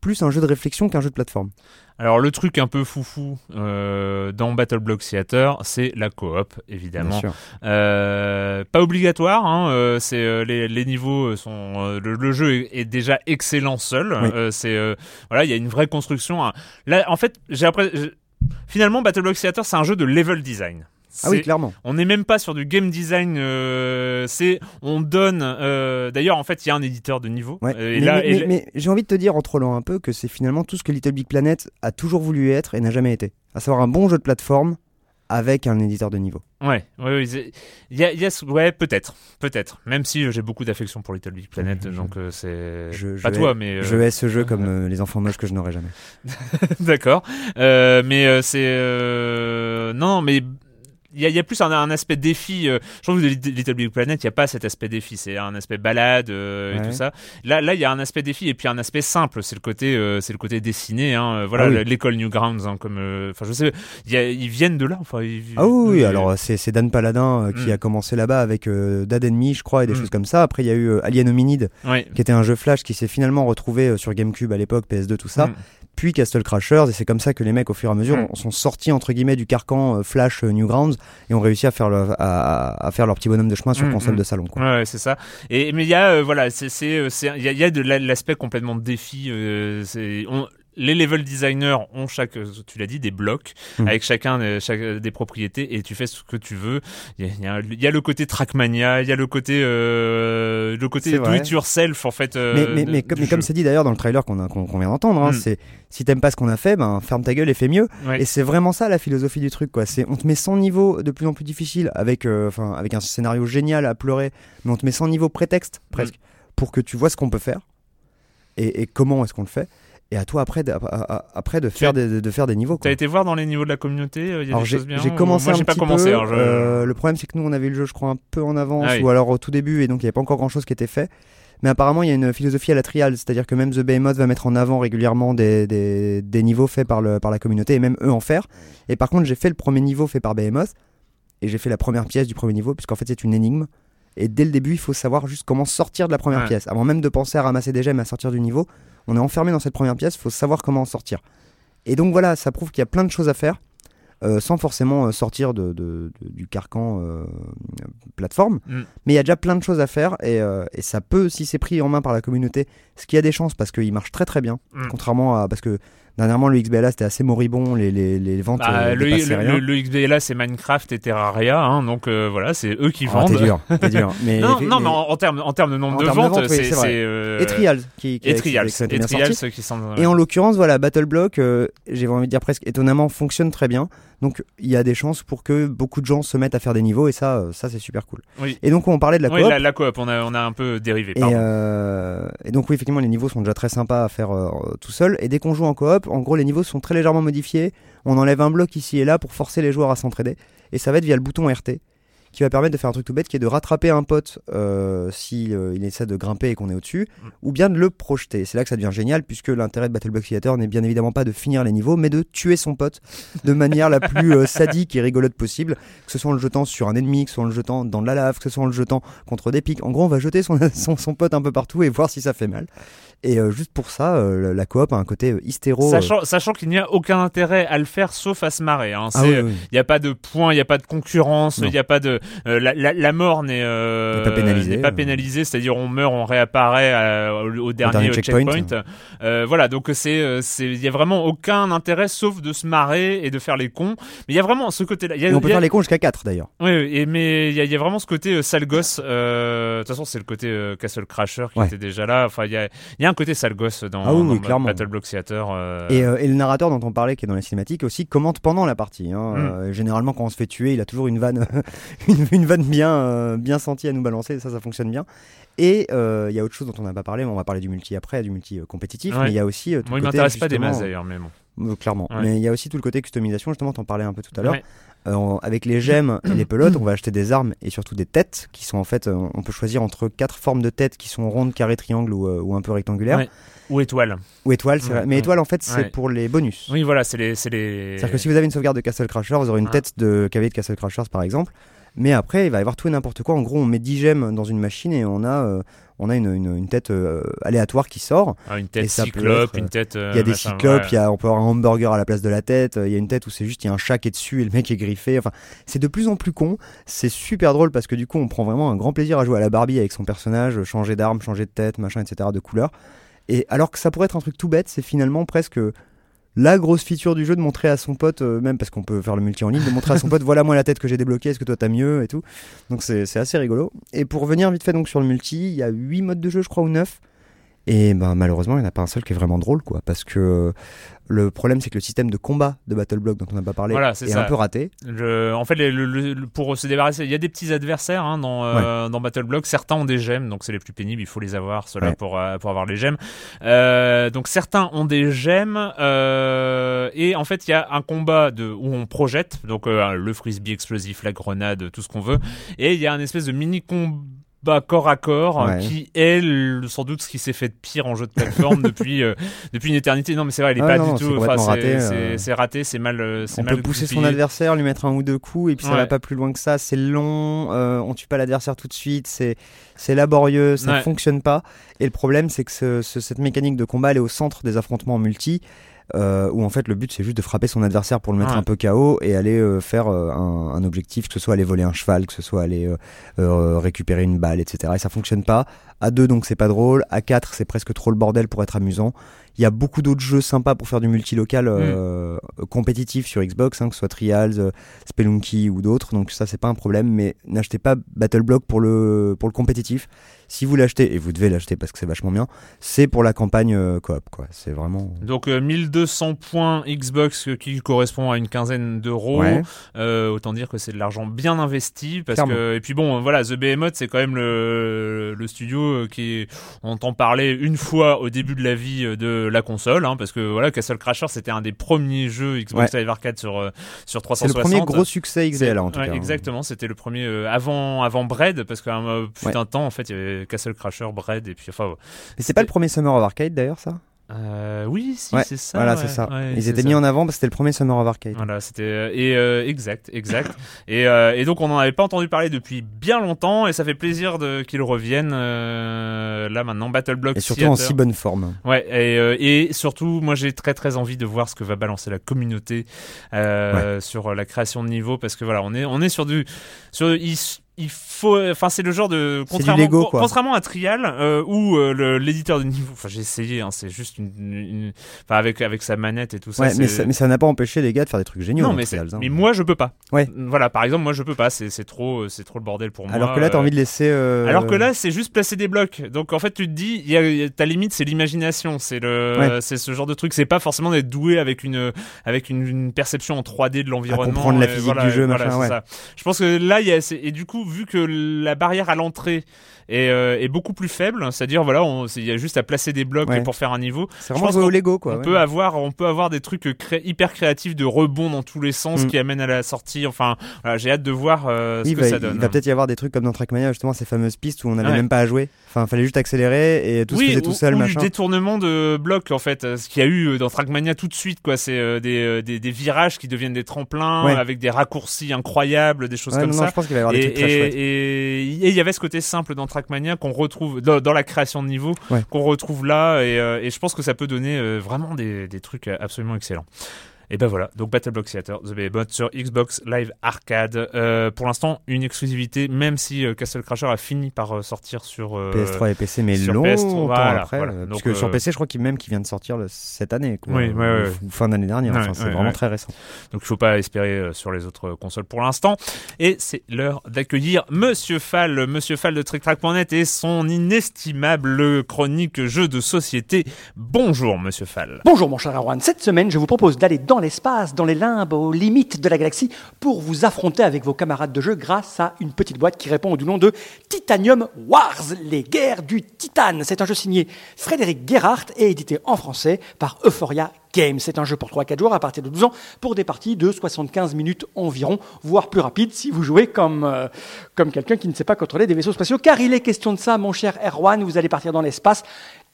plus un jeu de réflexion qu'un jeu de plateforme. Alors le truc un peu foufou euh, dans Battle Block Theater, c'est la coop, évidemment. Euh, pas obligatoire, hein, euh, c'est les, les niveaux sont le, le jeu est, est déjà excellent seul. Oui. C'est voilà, il y a une vraie construction. hein. Là, en fait, j'ai après finalement Battle Block Theater, c'est un jeu de level design. Ah oui, clairement. on n'est même pas sur du game design. euh, c'est on donne. euh, D'ailleurs, en fait, il y a un éditeur de niveau. Ouais. Euh, et mais là, mais- et mais- là- mais j'ai envie de te dire, en trollant un peu, que c'est finalement tout ce que Little Big Planet a toujours voulu être et n'a jamais été. À savoir un bon jeu de plateforme avec un éditeur de niveau. Ouais, ouais, ouais, y a, y ouais, peut-être, peut-être. Même si j'ai beaucoup d'affection pour Little Big Planet, Je- donc euh, c'est je- je pas hais- toi, mais euh, Je hais ce jeu comme euh, les enfants moches que je n'aurai jamais. d'accord. Mais c'est non, mais il y a, il y a plus un, un aspect défi. euh, je trouve que Little Little Big Planet, il y a pas cet aspect défi. C'est un aspect balade euh, et tout ça. Là, là, il y a un aspect défi et puis un aspect simple. C'est le côté, euh, c'est le côté dessiné. Hein, voilà, Ah oui. l'école Newgrounds, hein, comme, enfin, je sais, il y a- ils viennent de là. Enfin, ils- Ah oui, alors c'est Dan Paladin qui Mm. a commencé là-bas avec Dad Enemy, je crois, et des Mm. choses comme ça. Après, il y a eu Alien Hominid, qui était un jeu Flash qui s'est finalement retrouvé sur GameCube à l'époque, PS2, tout ça. Mm. Puis Castle Crashers, et c'est comme ça que les mecs, au fur et à mesure, Mm. ont- sont sortis entre guillemets du carcan euh, Flash euh, Newgrounds et ont réussi à faire, le- à, à faire leur petit bonhomme de chemin sur Mm, console mm. de salon. Quoi. Ouais, ouais, c'est ça. Et mais il y a euh, voilà, c'est c'est euh, c'est- il y a, il y a de la- l'aspect complètement de défi. on- les level designers ont chaque, tu l'as dit, des blocs Mhm. avec chacun euh, chaque, euh, des propriétés et tu fais ce que tu veux. Il y a, y y le côté Trackmania, il y a le côté euh, le côté C'est do it yourself en fait. euh, mais, mais, de- mais, comme, mais c'est dit d'ailleurs dans le trailer qu'on vient d'entendre, hein, Mm. c'est si t'aimes pas ce qu'on a fait, ben ferme ta gueule et fais mieux. Ouais. Et c'est vraiment ça la philosophie du truc, quoi. C'est on te met 100 niveaux de plus en plus difficiles avec, euh, un scénario génial à pleurer, mais on te met 100 niveaux prétexte presque. pour que tu vois ce qu'on peut faire et, et comment est-ce qu'on le fait. Et à toi après de, après faire des, de faire des niveaux. T'as été voir dans les niveaux de la communauté euh, Il y a Alors des j'ai choses bien j'ai commencé Moi, un j'ai pas commencé. peu. alors je- euh, le problème c'est que nous on avait le jeu je crois un peu en avance Ah oui. ou alors au tout début et donc il n'y avait pas encore grand chose qui était fait. Mais apparemment il y a une philosophie à la trial, c'est-à-dire que même The Behemoth va mettre en avant régulièrement des, des, des niveaux faits par, le, par la communauté et même eux en faire. Et par contre j'ai fait le premier niveau fait par Behemoth et j'ai fait la première pièce du premier niveau puisqu'en fait c'est une énigme. Et dès le début il faut savoir juste comment sortir de la première Ouais. pièce. Avant même de penser à ramasser des gemmes à sortir du niveau, on est enfermé dans cette première pièce, il faut savoir comment en sortir. Et donc voilà, ça prouve qu'il y a plein de choses à faire. euh, sans forcément euh, sortir de, de- de- du carcan euh, plateforme. Mm. Mais il y a déjà plein de choses à faire et, euh, et ça peut, si c'est pris en main par la communauté, ce qui a des chances parce qu'il marche très très bien. Mm. Contrairement à. Parce que dernièrement, le XBLA c'était assez moribond, les, les, les ventes Bah, euh, le, dépassaient le, rien. le- le XBLA c'est Minecraft et Terraria, hein, donc euh, voilà, c'est eux qui Oh, vendent. t'es dur, t'es dur. Mais, non, mais- non, mais en, en termes en termes de nombre En de ventes, oui, c'est vrai. c'est, euh, Et Trials qui, qui, et Trials, qui- qui et Trials qui sont. Et en l'occurrence, voilà, Battle Block, euh, j'ai envie de dire presque étonnamment, fonctionne très bien. Donc il y a des chances pour que beaucoup de gens se mettent à faire des niveaux et ça, ça c'est super cool. Oui. Et donc on parlait de la oui, coop. la, la coop, on a on a un peu dérivé. Et, euh, et donc oui, effectivement, les niveaux sont déjà très sympas à faire euh, tout seul. Et dès qu'on joue en coop, en gros, les niveaux sont très légèrement modifiés. On enlève un bloc ici et là pour forcer les joueurs à s'entraider. Et ça va être via le bouton RT, qui va permettre de faire un truc tout bête, qui est de rattraper un pote euh, si euh, il essaie de grimper et qu'on est au-dessus, Mm. ou bien de le projeter. C'est là que ça devient génial, puisque l'intérêt de Battle Block Simulator n'est bien évidemment pas de finir les niveaux, mais de tuer son pote de manière la plus euh, sadique et rigolote possible, que ce soit en le jetant sur un ennemi, que ce soit en le jetant dans de la lave, que ce soit en le jetant contre des pics. En gros, on va jeter son, son, son pote un peu partout et voir si ça fait mal. Et euh, juste pour ça, euh, la coop a un côté euh, hystéro. euh, Sachant, sachant qu'il n'y a aucun intérêt à le faire sauf à se marrer. Hein. ah C'est, oui, euh, oui. Il n'y a pas de points, il n'y a pas de concurrence, il n'y a pas de euh, la, la, la mort n'est euh, pas pénalisée, pas euh. pénalisée, c'est-à-dire on meurt, on réapparaît à- au, au dernier, dernier checkpoint. checkpoint. Euh, voilà, donc c'est euh, il y a vraiment aucun intérêt sauf de se marrer et de faire les cons. Mais il y a vraiment ce côté-là. Il y a- Et on peut il y a- faire les cons jusqu'à 4 d'ailleurs. Oui, et, mais il y, a- il y a vraiment ce côté euh, sale gosse. euh, De toute façon, c'est le côté euh, Castle Crasher qui Ouais. était déjà là. Enfin, il y a, il y a un côté sale gosse dans, Ah oui, dans oui, clairement. Battle Block Theater. euh, Et, euh, et le narrateur dont on parlait, qui est dans les cinématiques, aussi commente pendant la partie. hein. Mm. Euh, généralement, quand on se fait tuer, il a toujours une vanne, une, une vanne bien, bien sentie à nous balancer. et Ça, ça fonctionne bien. Et il y a autre chose dont on n'a pas parlé. mais On va parler du multi après, du multi compétitif. Ouais. Mais il y a aussi tout Moi, il m'intéresse pas des masses d'ailleurs, mais bon. clairement. Ouais. Mais il y a aussi tout le côté customisation. Justement, t'en parlais un peu tout à l'heure. Ouais. Euh, avec les gemmes et les pelotes, on va acheter des armes et surtout des têtes qui sont en fait, euh, on peut choisir entre quatre formes de têtes qui sont rondes, carrées, triangles ou, euh, ou un peu rectangulaires. Ouais. Ou étoile. Ou étoiles, c'est Ouais, vrai. Mais ouais. étoiles, en fait, c'est Ouais. pour les bonus. Oui, voilà, c'est les, c'est les. C'est-à-dire que si vous avez une sauvegarde de Castle Crashers, vous aurez une Ah. tête de cavalier de Castle Crashers par exemple. Mais après, il va y avoir tout et n'importe quoi. En gros, on met 10 gemmes dans une machine et on a, euh, on a une, une- une tête euh, aléatoire qui sort. Ah, une Et tête ça cyclope, être, une tête. euh, Il y a des machin, cyclopes, ouais. il y a, on peut avoir un hamburger à la place de la tête. Il y a une tête où c'est juste il y a un chat qui est dessus et le mec est griffé. Enfin, c'est de plus en plus con. C'est super drôle parce que du coup, on prend vraiment un grand plaisir à jouer à la Barbie avec son personnage, changer d'arme, changer de tête, machin, etc., de couleur. Et alors que ça pourrait être un truc tout bête, c'est finalement presque la grosse feature du jeu de montrer à son pote, euh, même parce qu'on peut faire le multi en ligne, de montrer à son pote voilà moi la tête que j'ai débloquée, est-ce que toi t'as mieux et tout. Donc c'est c'est assez rigolo. Et pour revenir vite fait donc sur le multi, il y a 8 modes de jeu, je crois, ou 9. Et ben malheureusement, il n'y en a pas un seul qui est vraiment drôle, quoi. Parce que euh, le problème, c'est que le système de combat de Battle Block dont on n'a pas parlé Voilà, est un peu raté. Le- en fait, les- le- le- pour se débarrasser, il y a des petits adversaires hein, dans, euh, dans Battle Block. Certains ont des gemmes, donc c'est les plus pénibles. Il faut les avoir, ceux-là, Ouais. pour, euh, pour avoir les gemmes. Euh, donc certains ont des gemmes. euh, et en fait, il y a un combat de, où on projette, donc le frisbee explosif, la grenade, tout ce qu'on veut. Et il y a un espèce de mini combat corps à corps Ouais. qui est le- sans doute ce qui s'est fait de pire en jeu de plateforme depuis euh, depuis une éternité non mais c'est vrai il est Ah pas non, du tout enfin, complètement c'est raté, c'est- euh. c'est raté c'est mal euh, On mal peut pousser son adversaire, lui mettre un ou deux coups, et puis ça Ouais. va pas plus loin que ça. C'est long, euh, on tue pas l'adversaire tout de suite, c'est c'est laborieux, ça Ouais. fonctionne pas. Et le problème, c'est que ce- ce- cette mécanique de combat, elle est au centre des affrontements en multi. Euh, où en fait le but c'est juste de frapper son adversaire pour le mettre Ouais. un peu KO et aller euh, faire euh, un, un objectif, que ce soit aller voler un cheval, que ce soit aller euh, récupérer une balle, etc. Et ça fonctionne pas. À 2 donc c'est pas drôle, à 4 c'est presque trop le bordel pour être amusant. Il y a beaucoup d'autres jeux sympas pour faire du multilocal euh, compétitif sur Xbox, hein, que ce soit Trials, Spelunky ou d'autres. Donc ça c'est pas un problème, mais n'achetez pas Battle Block pour le pour le compétitif. Si vous l'achetez et vous devez l'acheter parce que c'est vachement bien, c'est pour la campagne coop quoi. C'est vraiment Donc euh, 1200 200 points Xbox euh, qui correspond à une quinzaine d'euros. Ouais. Euh, autant dire que c'est de l'argent bien investi parce Clairement. que et puis bon voilà The Behemoth c'est quand même le, le studio euh, qui on entend parler une fois au début de la vie euh, de la console hein, parce que voilà Castle Crasher c'était un des premiers jeux Xbox Live Arcade sur euh, sur C'est 360 le premier gros succès XBL en tout Ouais, cas. Exactement, c'était le premier euh, avant avant Bread parce qu'à un fut Ouais. un temps en fait il y avait Castle Crasher, Bread et puis enfin Et c'est pas le premier Summer of Arcade d'ailleurs ça? Euh, oui si Ouais, c'est ça. Voilà, ouais, c'est ça. ouais, Ils étaient ça. mis en avant parce que c'était le premier Summer of Arcade. Voilà, c'était euh, et euh, exact, exact. et, euh, et donc on n'en avait pas entendu parler depuis bien longtemps et ça fait plaisir de qu'ils reviennent euh, là maintenant Battle Block Et surtout en si bonne forme. Ouais, et, euh, et surtout, moi j'ai très très envie de voir ce que va balancer la communauté euh, sur la création de niveau parce que voilà, on est on est sur du sur il, il faut enfin c'est le genre de contrairement Lego, quoi. contrairement à Trial euh, où euh, l'éditeur de niveau enfin j'ai essayé hein, c'est juste une, avec avec sa manette et tout ça ouais, mais ça mais ça n'a pas empêché les gars de faire des trucs géniaux. non dans mais, c'est- Trials, hein. mais moi je peux pas. Ouais. Voilà, par exemple, moi je peux pas, c'est trop c'est trop le bordel pour moi. Alors que là, t'as euh, envie de laisser. euh, alors que là, c'est juste placer des blocs. Donc en fait, tu te dis, y a- il y a- ta limite, c'est l'imagination, c'est le, Ouais. c'est ce genre de truc. C'est pas forcément d'être doué avec une, avec une, une perception en 3D de l'environnement. comprendre la physique voilà, du jeu, voilà, machin, c'est ouais. ça. Je pense que là, il y a, et du coup, vu que la barrière à l'entrée est, euh, est beaucoup plus faible, c'est-à-dire voilà, il y a juste à placer des blocs Ouais. pour faire un niveau. c'est je vraiment jouer au Lego quoi. on ouais. peut avoir, on peut avoir des trucs cré- hyper créatifs de rebond dans tous les sens Mm. qui amènent à la sortie. Enfin, voilà, j'ai hâte de voir euh, ce Il que va, ça il donne. va peut-être y avoir des trucs comme dans Trackmania justement ces fameuses pistes où on n'avait Ouais. même pas à jouer. Enfin, fallait juste accélérer et tout se faisait tout ou- seul ou machin. du détournement de blocs en fait, ce qu'il y a eu euh, dans Trackmania tout de suite quoi, c'est euh, des, des, des virages qui deviennent des tremplins avec des raccourcis incroyables, des choses comme non, ça. non, je pense qu'il va y avoir des et, trucs très et- chouettes. et- et il y avait ce côté simple dans Trackmania qu'on retrouve dans, dans la création de niveau, Ouais. qu'on retrouve là, et, euh, et je pense que ça peut donner euh, vraiment des, des trucs absolument excellents. Et ben voilà, donc Battle Block Theater, The Behemoth sur Xbox Live Arcade. Euh, pour l'instant, une exclusivité, même si euh, Castle Crasher a fini par euh, sortir sur euh, PS3 et PC, mais longtemps PS3, voilà, après. voilà. euh, Donc, parce que sur PC, je crois qu'il même qu'il vient de sortir le- cette année, quoi, Oui, ouais, ouais, ou- ou fin d'année dernière. Ouais, enfin, c'est ouais, vraiment ouais. très récent. Donc il faut pas espérer euh, sur les autres consoles pour l'instant. Et c'est l'heure d'accueillir Monsieur Fall, Monsieur Fall de TrickTrack.net et son inestimable chronique jeu de société. Bonjour Monsieur Fall. Bonjour mon cher Erwan, cette semaine je vous propose d'aller dans l'espace, dans les limbes, aux limites de la galaxie pour vous affronter avec vos camarades de jeu grâce à une petite boîte qui répond au nom de Titanium Wars, les guerres du titane. C'est un jeu signé Frédéric Gerhardt et édité en français par Euphoria Games. C'est un jeu pour 3-4 joueurs à partir de 12 ans pour des parties de 75 minutes environ, voire plus rapide si vous jouez comme, euh, comme quelqu'un qui ne sait pas contrôler des vaisseaux spatiaux. Car il est question de ça, mon cher Erwan, vous allez partir dans l'espace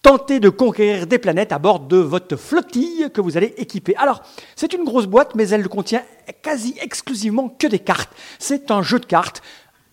tenter de conquérir des planètes à bord de votre flottille que vous allez équiper. Alors, c'est une grosse boîte, mais elle ne contient quasi exclusivement que des cartes. C'est un jeu de cartes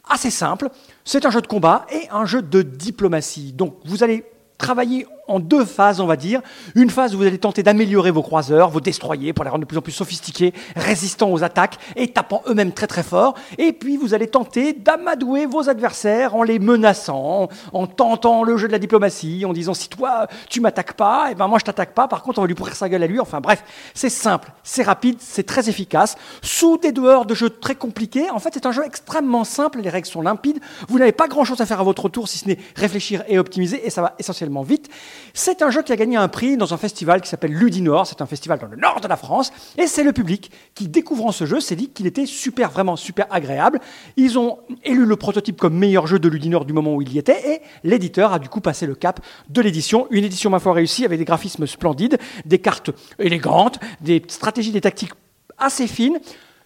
assez simple. C'est un jeu de combat et un jeu de diplomatie. Donc, vous allez travailler en deux phases, on va dire. Une phase où vous allez tenter d'améliorer vos croiseurs, vos destroyers, pour les rendre de plus en plus sophistiqués, résistants aux attaques et tapant eux-mêmes très très fort. Et puis vous allez tenter d'amadouer vos adversaires en les menaçant, en tentant le jeu de la diplomatie, en disant si toi tu m'attaques pas, et ben moi je t'attaque pas. Par contre, on va lui pourrir sa gueule à lui. Enfin bref, c'est simple, c'est rapide, c'est très efficace. Sous des dehors de jeux très compliqués, en fait c'est un jeu extrêmement simple. Les règles sont limpides. Vous n'avez pas grand-chose à faire à votre tour si ce n'est réfléchir et optimiser, et ça va essentiellement vite. C'est un jeu qui a gagné un prix dans un festival qui s'appelle Ludinor. C'est un festival dans le nord de la France. Et c'est le public qui, découvrant ce jeu, s'est dit qu'il était super, vraiment super agréable. Ils ont élu le prototype comme meilleur jeu de Ludinor du moment où il y était. Et l'éditeur a du coup passé le cap de l'édition. Une édition, ma foi, réussie avec des graphismes splendides, des cartes élégantes, des stratégies, des tactiques assez fines.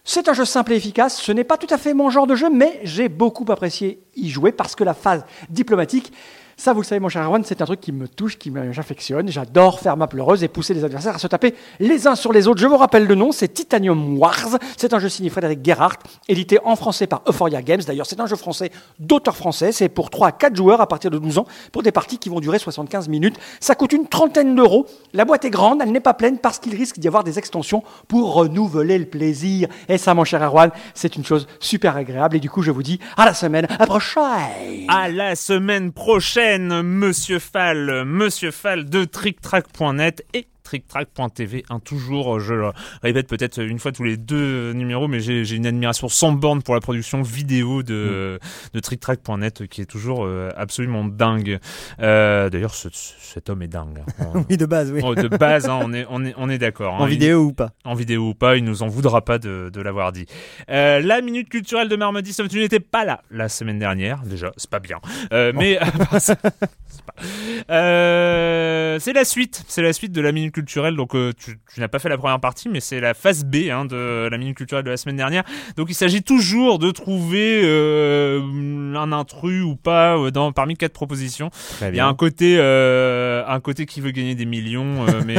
C'est un jeu simple et efficace. Ce n'est pas tout à fait mon genre de jeu, mais j'ai beaucoup apprécié y jouer parce que la phase diplomatique, ça, vous le savez, mon cher Erwan, c'est un truc qui me touche, qui j'affectionne. J'adore faire ma pleureuse et pousser les adversaires à se taper les uns sur les autres. Je vous rappelle le nom, c'est Titanium Wars. C'est un jeu signé Frédéric Gerhardt, édité en français par Euphoria Games. D'ailleurs, c'est un jeu français d'auteur français. C'est pour 3 à 4 joueurs à partir de 12 ans, pour des parties qui vont durer 75 minutes. Ça coûte une trentaine d'euros. La boîte est grande, elle n'est pas pleine parce qu'il risque d'y avoir des extensions pour renouveler le plaisir. Et ça, mon cher Erwan, c'est une chose super agréable. Et du coup, je vous dis à la semaine prochaine. À la semaine prochaine, Monsieur Fall, Monsieur Fall de TrickTrack.net et tricktrack.tv. Hein, toujours, euh, je le répète peut-être une fois tous les deux numéros, mais j'ai une admiration sans borne pour la production vidéo de, de tricktrack.net qui est toujours euh, absolument dingue. Euh, D'ailleurs, ce- cet homme est dingue. hein. Oui, de base, oui. Oh, de base, hein, on est, on est, on est d'accord. En hein. Il- vidéo ou pas en vidéo ou pas, il nous en voudra pas de, de l'avoir dit. Euh, la minute culturelle de Marmody, tu n'étais pas là la semaine dernière, déjà, c'est pas bien. Mais pas- Euh, c'est la suite, c'est la suite de la minute culturelle. Donc euh, tu, tu n'as pas fait la première partie, mais c'est la phase B hein, de la minute culturelle de la semaine dernière. Donc il s'agit toujours de trouver euh, un intrus ou pas dans parmi quatre propositions. Il y a un côté, un côté qui veut gagner des millions, mais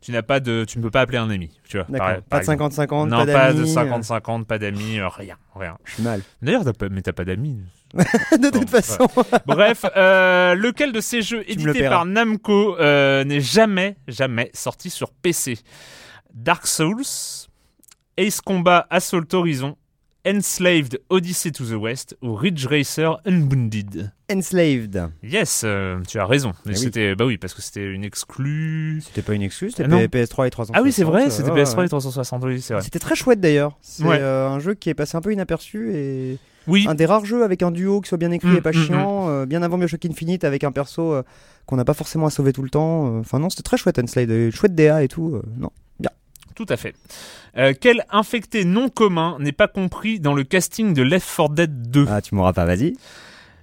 tu n'as pas de, tu ne peux pas appeler un ami, tu vois. Par- Pas par de exemple. 50-50, Non, pas pas de d'amis, euh, 50-50, pas d'amis, rien, rien. Je suis mal. D'ailleurs, mais t'as pas d'amis. de toute façon. Bref, euh, lequel de ces jeux édités par Namco euh, n'est jamais, jamais sorti sur PC Dark Souls, Ace Combat Assault Horizon, Enslaved Odyssey to the West ou Ridge Racer Unbounded. Enslaved. Yes, euh, tu as raison. Mais oui. c'était, bah oui, parce que c'était une exclue. C'était pas une excuse, Ah c'était non. PS3 et 360. Ah oui, c'est vrai, c'était ouais, PS3 ouais. et 360, oui, c'est vrai. C'était très chouette d'ailleurs. C'est Ouais. euh, un jeu qui est passé un peu inaperçu et Oui, un des rares jeux avec un duo qui soit bien écrit Mm, et pas mm, chiant, euh, bien avant Bioshock Infinite avec un perso qu'on n'a pas forcément à sauver tout le temps. Enfin non, c'était très chouette Enslaved, chouette DA et tout. non. Tout à fait. Euh, quel infecté non commun n'est pas compris dans le casting de Left 4 Dead 2 Ah, tu m'auras pas, vas-y.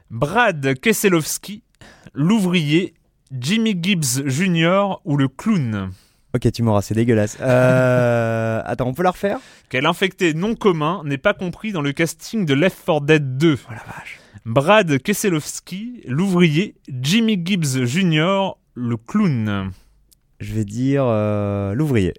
Brad Keselowski, l'ouvrier, Jimmy Gibbs Jr. ou le clown? Ok, tu m'auras, c'est dégueulasse. Euh... Attends, on peut la refaire? Quel infecté non commun n'est pas compris dans le casting de Left 4 Dead 2 Oh la vache. Brad Keselowski, l'ouvrier, Jimmy Gibbs Jr., le clown. Je vais dire euh, l'ouvrier.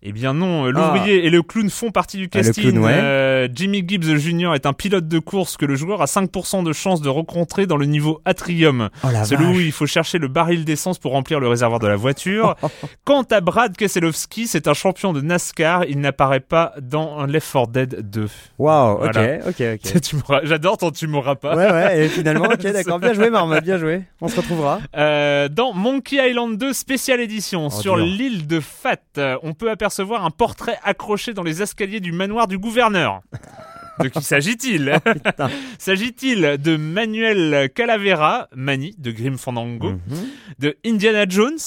Eh bien non, euh, l'ouvrier et le clown font partie du Ah, casting. clown, ouais. Euh, Jimmy Gibbs Jr. est un pilote de course que le joueur a 5% de chance de rencontrer dans le niveau Atrium, Oh celui où il faut chercher le baril d'essence pour remplir le réservoir de la voiture. Quant à Brad Keselowski, c'est un champion de NASCAR, il n'apparaît pas dans Left 4 Dead 2. Waouh, ok, Voilà. ok, J'adore ton tu m'auras pas. ouais, ouais, et finalement, ok, d'accord. Bien joué, Marmot, bien joué. On se retrouvera. Euh, dans Monkey Island 2 Spécial Édition, Oh, sur l'île de Fat, on peut apercevoir un portrait accroché dans les escaliers du manoir du gouverneur. De qui s'agit-il? Putain. S'agit-il de Manuel Calavera, Mani, de Grim Fandango, Mhm. de Indiana Jones,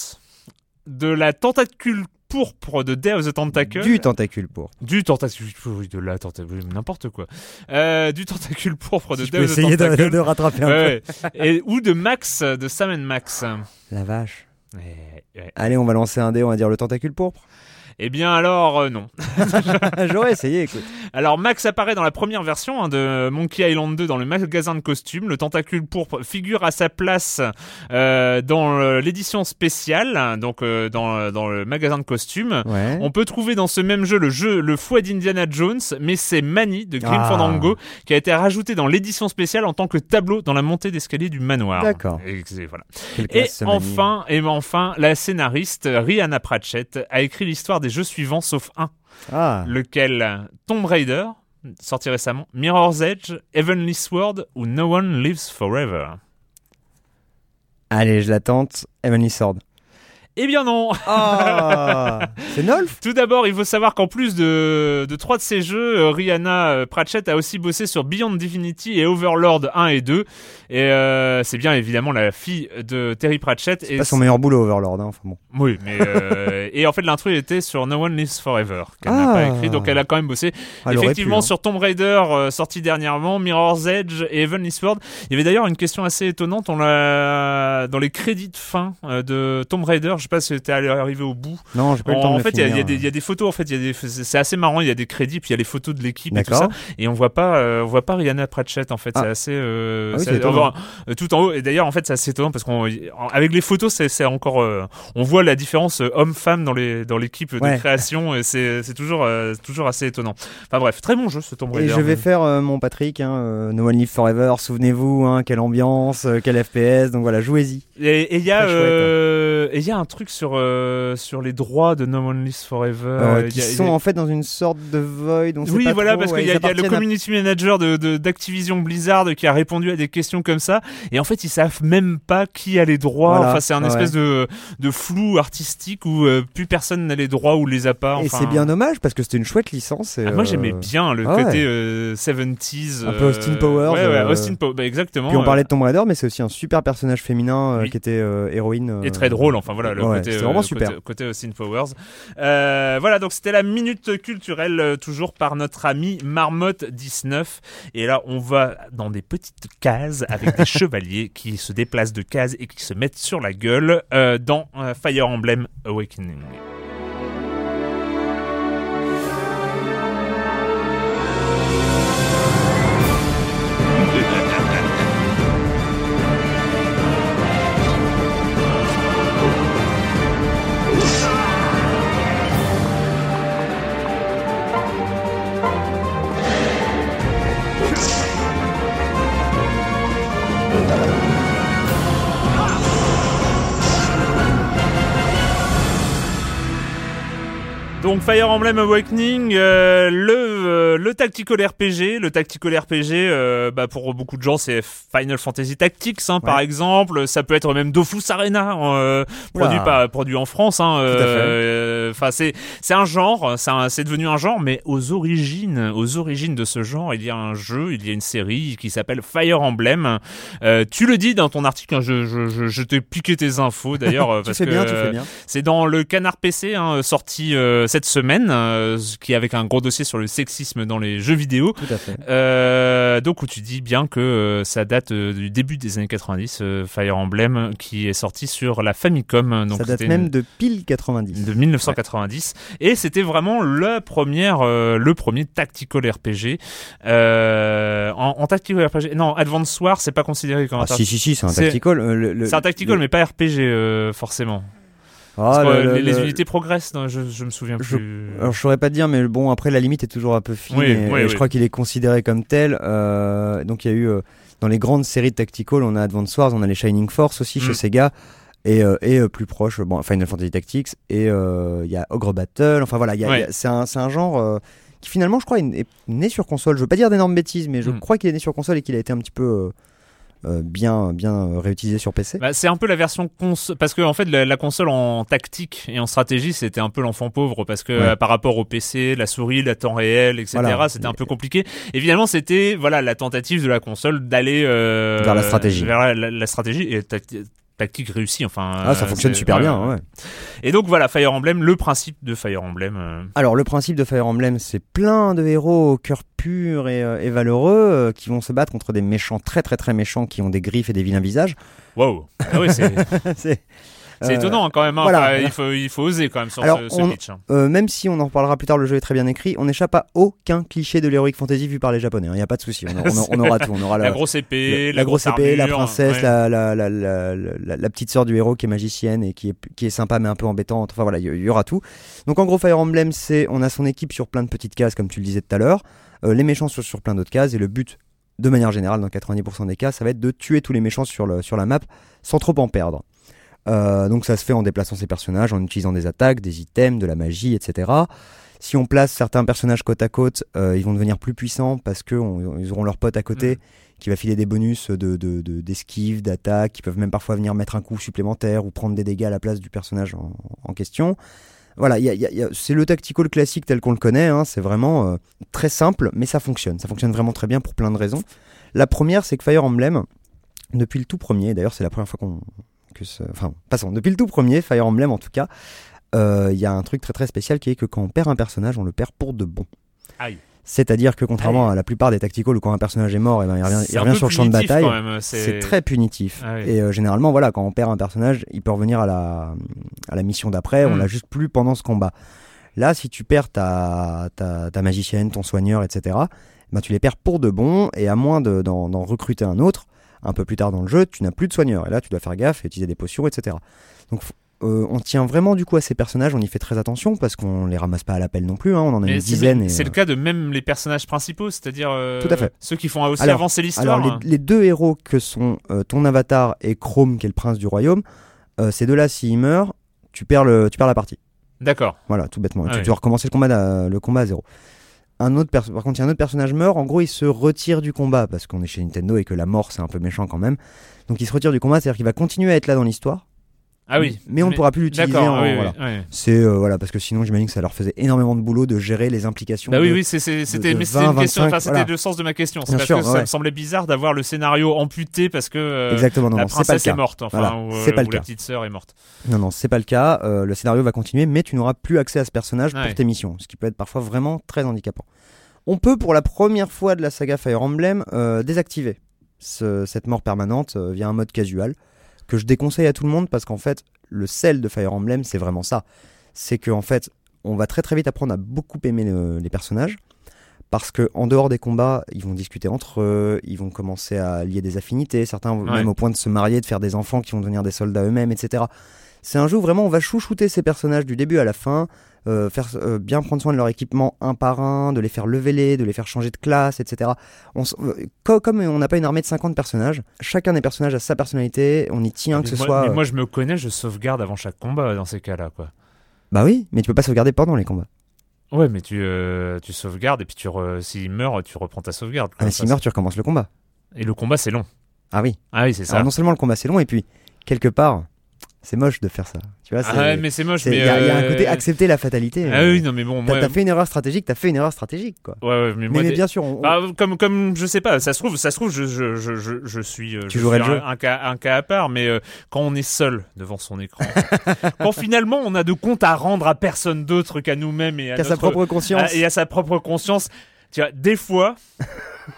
de la tentacule pourpre de Day of the Tentacle, Du tentacule pour. du tentacule, oui, de la tentacule, n'importe quoi, Euh, du tentacule pourpre de Si Day of the essayer de, Tentacle, de rattraper un Ouais, ouais. Et- ou de Max, de Sam and Max. peu. La vache. Ouais. Allez, on va lancer un dé, on va dire le tentacule pourpre. Eh bien alors euh, non. J'aurais essayé, écoute. Alors Max apparaît dans la première version hein, de Monkey Island 2 dans le magasin de costumes. Le tentacule pourpre figure à sa place euh, dans l'édition spéciale, donc euh, dans, dans le magasin de costumes. Ouais. On peut trouver dans ce même jeu le jeu Le Fouet d'Indiana Jones, mais c'est Manny de Grim Ah. Fandango qui a été rajouté dans l'édition spéciale en tant que tableau dans la montée d'escalier du manoir. D'accord. Et voilà. Enfin, et enfin, la scénariste Rihanna Pratchett a écrit l'histoire des jeux suivants sauf un, Ah, lequel? Tomb Raider, sorti récemment, Mirror's Edge, Heavenly Sword ou No One Lives Forever? allez, je la tente. Heavenly Sword. Eh bien non Ah, c'est Nolf Tout d'abord, il faut savoir qu'en plus de, de trois de ces jeux, euh, Rihanna euh, Pratchett a aussi bossé sur Beyond Divinity et Overlord 1 et 2. Et euh, c'est bien évidemment la fille de Terry Pratchett. et Pas son meilleur boulot, Overlord. Hein, enfin bon. Oui, mais euh, et en fait l'intrus était sur No One Lives Forever qu'elle n'a Ah. pas écrit, donc elle a quand même bossé. Ah, elle Effectivement, pu, hein. sur Tomb Raider euh, sorti dernièrement, Mirror's Edge et Heavenly Sword. Il y avait d'ailleurs une question assez étonnante. On l'a dans les crédits de fin de Tomb Raider. Je sais pas si t'es allé- arrivé au bout. Non, j'ai pas eu le En, temps de en fait, il y, a- y des- il y a des photos. En fait, des. C'est assez marrant. Il y a des crédits, puis il y a les photos de l'équipe et tout ça. Et on voit pas, euh, on voit pas Rihanna Pratchett. En fait, Ah. c'est assez. euh, Ah oui, c'est- c'est étonnant. enfin, tout en haut. Et d'ailleurs, en fait, c'est assez étonnant parce qu'on, avec les photos, c'est encore. euh, on voit la différence euh, homme-femme dans les dans l'équipe de Ouais. création. Et c'est toujours toujours assez étonnant. Enfin bref, très bon jeu ce Tomb Et Raider. je vais faire mon Patrick, hein, No One Live Forever, souvenez-vous, hein, quelle ambiance, euh, quel FPS, donc voilà, jouez-y. Et et il y a et il y a un truc sur euh, sur les droits de No One Lives Forever. Euh, Il qui y a- il y a- sont en fait dans une sorte de void. on sait oui, pas voilà, trop, parce ouais, qu'il y, a- y le à- community manager de de- d'Activision Blizzard qui a répondu à des questions comme ça, et en fait ils savent même pas qui a les droits. Voilà, Enfin, c'est un ouais. espèce de de flou artistique où euh, plus personne n'a les droits ou les a pas. Et c'est bien dommage parce que c'était une chouette licence. et, Ah, moi euh, j'aimais bien le ah ouais. côté euh, 70s. Un peu Austin Powers, Ouais, ouais, euh, Austin Powers, bah, exactement. Puis on euh, parlait de Tomb Raider, mais c'est aussi un super personnage féminin euh, Oui. qui était euh, héroïne. euh, et très drôle enfin voilà le ouais, côté c'était vraiment euh, super. côté, côté Austin Powers. Euh, voilà donc c'était la minute culturelle euh, toujours par notre ami Marmotte 19 et là on va dans des petites cases avec des chevaliers qui se déplacent de cases et qui se mettent sur la gueule euh, dans euh, Fire Emblem Awakening Donc Fire Emblem Awakening, euh, le euh, le tactical RPG, le tactical RPG, euh, bah pour beaucoup de gens c'est Final Fantasy Tactics hein, par exemple, ça peut être même Dofus Arena, euh, produit pas produit en France. Hein, euh, Enfin c'est c'est un genre, c'est devenu un genre, mais aux origines, aux origines de ce genre, il y a un jeu, il y a une série qui s'appelle Fire Emblem. Euh, tu le dis dans ton article, hein, je je je, je t'ai piqué tes infos d'ailleurs Tu parce fais que bien, tu fais bien. c'est dans le Canard PC, hein, sorti euh, cette semaine, euh, qui est avec un gros dossier sur le sexisme dans les jeux vidéo. Tout à fait. Euh, donc où tu dis bien que euh, ça date du début des années 90, euh, Fire Emblem, qui est sorti sur la Famicom. Donc Ça date même une- de pile 90. de 1990 et c'était vraiment la première le premier tactical RPG en, en tactical RPG non Advance War c'est pas considéré comme un Ah, tar- si, si, si, c'est un tactical. le- le- c'est un tactical le- mais pas RPG forcément Ah, le- le- les, les le- unités progressent non, je, je me souviens Je- plus Alors je saurais pas te dire, mais bon après la limite est toujours un peu fine. Oui, et, oui, et oui. je crois qu'il est considéré comme tel. euh, donc il y a eu euh, dans les grandes séries de tactical, on a Advance Wars, on a les Shining Force aussi Mm. chez Sega. Et, euh, et plus proche, bon, Final Fantasy Tactics, et il y a Ogre Battle, enfin voilà, Ouais. c'est un, genre qui finalement, je crois, est, est né sur console. Je veux pas dire d'énormes bêtises, mais je Mm. crois qu'il est né sur console et qu'il a été un petit peu euh, bien, bien réutilisé sur PC. Bah, c'est un peu la version console parce que en fait la, la console en tactique et en stratégie c'était un peu l'enfant pauvre parce que Ouais. par rapport au PC, la souris, la temps réel, etc. Voilà. C'était un peu compliqué. Évidemment c'était voilà la tentative de la console d'aller euh, Vers la stratégie. vers la, la- la stratégie et tactique réussie. Enfin ah, ça euh, fonctionne super ouais, bien. ouais. Et donc voilà Fire Emblem, le principe de Fire Emblem. euh, Alors le principe de Fire Emblem, c'est plein de héros au cœur pur et, euh, et valeureux qui vont se battre contre des méchants très très très méchants qui ont des griffes et des vilains visages. Wow. Ah oui c'est c'est euh, étonnant hein, quand même. hein. voilà, Enfin, voilà. Il faut il faut oser quand même sur Alors, ce, ce on- pitch. hein. euh, même si on en reparlera plus tard, le jeu est très bien écrit, on n'échappe à aucun cliché de l'heroic fantasy vu par les japonais. Il n'y a pas de souci, on, on- on aura tout. On aura La, la, grosse épée, le- la, grosse épée, la princesse, ouais. la, petite sœur du héros qui est magicienne et qui est, qui est sympa mais un peu embêtante. Enfin voilà, il y, aura tout. Donc en gros, Fire Emblem, c'est on a son équipe sur plein de petites cases, comme tu le disais tout à l'heure. Euh, les méchants sont sur plein d'autres cases et le but, de manière générale, dans 90% des cas, ça va être de tuer tous les méchants sur, le, sur la map sans trop en perdre. Euh, donc ça se fait en déplaçant ses personnages, en utilisant des attaques, des items, de la magie, etc. Si on place certains personnages côte à côte, euh, ils vont devenir plus puissants parce qu'ils auront leur pote à côté qui va filer des bonus de, de, de- d'esquive, d'attaque, qui peuvent même parfois venir mettre un coup supplémentaire ou prendre des dégâts à la place du personnage en, en question. Voilà, c'est le tactical classique tel qu'on le connaît, hein, c'est vraiment euh, très simple, mais ça fonctionne. Ça fonctionne vraiment très bien pour plein de raisons. La première, c'est que Fire Emblem, depuis le tout premier, d'ailleurs c'est la première fois qu'on... Que ce- enfin, passons, depuis le tout premier, Fire Emblem en tout cas, euh, il y a un truc très très spécial qui est que quand on perd un personnage, on le perd pour de bon. Aïe. C'est-à-dire que contrairement à la plupart des tacticals où quand un personnage est mort, eh ben, il revient, il sur le champ de bataille. même, C'est très punitif. Ah. Et euh, généralement, voilà, quand on perd un personnage, il peut revenir à la, à la mission d'après. On Mm. l'a juste plus pendant ce combat. Là, si tu perds ta, ta, ta magicienne, ton soigneur, etc., ben, tu les perds pour de bon. Et à moins de- d'en d'en recruter un autre, un peu plus tard dans le jeu, tu n'as plus de soigneur. Et là, tu dois faire gaffe et utiliser des potions, etc. Donc, euh, on tient vraiment du coup à ces personnages, on y fait très attention parce qu'on les ramasse pas à l'appel non plus, hein, on en a Mais une dizaine. C'est euh, le cas de même les personnages principaux, c'est-à-dire euh, ceux qui font aussi Alors- avancer l'histoire. Alors les, les deux héros que sont euh, ton avatar et Chrome qui est le prince du royaume, euh, ces deux-là s'ils meurent, tu perds, le, tu perds la partie. D'accord. Voilà, tout bêtement. Ah tu, oui. tu dois recommencer le combat, à, le combat à zéro. Un autre par contre, un autre personnage meurt, en gros, il se retire du combat parce qu'on est chez Nintendo et que la mort c'est un peu méchant quand même. Donc il se retire du combat, c'est-à-dire qu'il va continuer à être là dans l'histoire, Ah oui. mais on ne pourra plus l'utiliser. D'accord. en- oui, oui, voilà. oui. C'est euh, voilà parce que sinon j'imagine que ça leur faisait énormément de boulot de gérer les implications. Bah oui, de- oui, c'était de mais c'était une 20, question. Enfin, 25, c'était voilà. le sens de ma question. C'est parce sûr, que ça me semblait bizarre d'avoir le scénario amputé parce que euh, Exactement, non, la non, c'est pas le princesse cas. est morte, enfin, Voilà, ou, c'est pas euh, le la cas. petite sœur est morte. Non, non, c'est pas le cas. Euh, le scénario va continuer, mais tu n'auras plus accès à ce personnage Ouais. pour tes missions, ce qui peut être parfois vraiment très handicapant. On peut, pour la première fois de la saga Fire Emblem, désactiver ce- cette mort permanente via un mode casual, que je déconseille à tout le monde parce qu'en fait, le sel de Fire Emblem, c'est vraiment ça. C'est qu'en en fait, on va très très vite apprendre à beaucoup aimer le- les personnages. Parce que en dehors des combats, ils vont discuter entre eux, ils vont commencer à lier des affinités, certains vont Ouais. même au point de se marier, de faire des enfants qui vont devenir des soldats eux-mêmes, etc. C'est un jeu où vraiment on va chouchouter ces personnages du début à la fin, euh, faire euh, bien prendre soin de leur équipement un par un, de les faire leveler, de les faire changer de classe, etc. On euh, co- comme on n'a pas une armée de 50 personnages, chacun des personnages a sa personnalité, on y tient Mais que ce moi, soit. mais moi, je me connais, je sauvegarde avant chaque combat dans ces cas-là, quoi. Bah oui, mais tu peux pas sauvegarder pendant les combats. Ouais, mais tu, euh, tu sauvegardes et puis tu s'il meurt, tu reprends ta sauvegarde. Ah, mais s'il meurt, tu recommences le combat. Et le combat, c'est long. Ah oui. Ah oui, c'est ça. Alors non seulement le combat c'est long, et puis quelque part, c'est moche de faire ça. Tu vois, Ah ouais, mais c'est moche. il y, a il y a un euh, côté accepter la fatalité. Ah euh, oui, non, mais bon, T'as fait une erreur stratégique, t'as fait une erreur stratégique, quoi. Ouais, ouais, mais moi, mais bien sûr, on- on- Bah, comme, comme, je sais pas, ça se trouve, ça se trouve, je, je, je, je, je suis, euh, Tu je suis le un, cas, un cas à part, mais euh, quand on est seul devant son écran, quand finalement on a de compte à rendre à personne d'autre qu'à nous-mêmes et à sa notre- propre conscience. à- et à sa propre conscience, tu vois, des fois,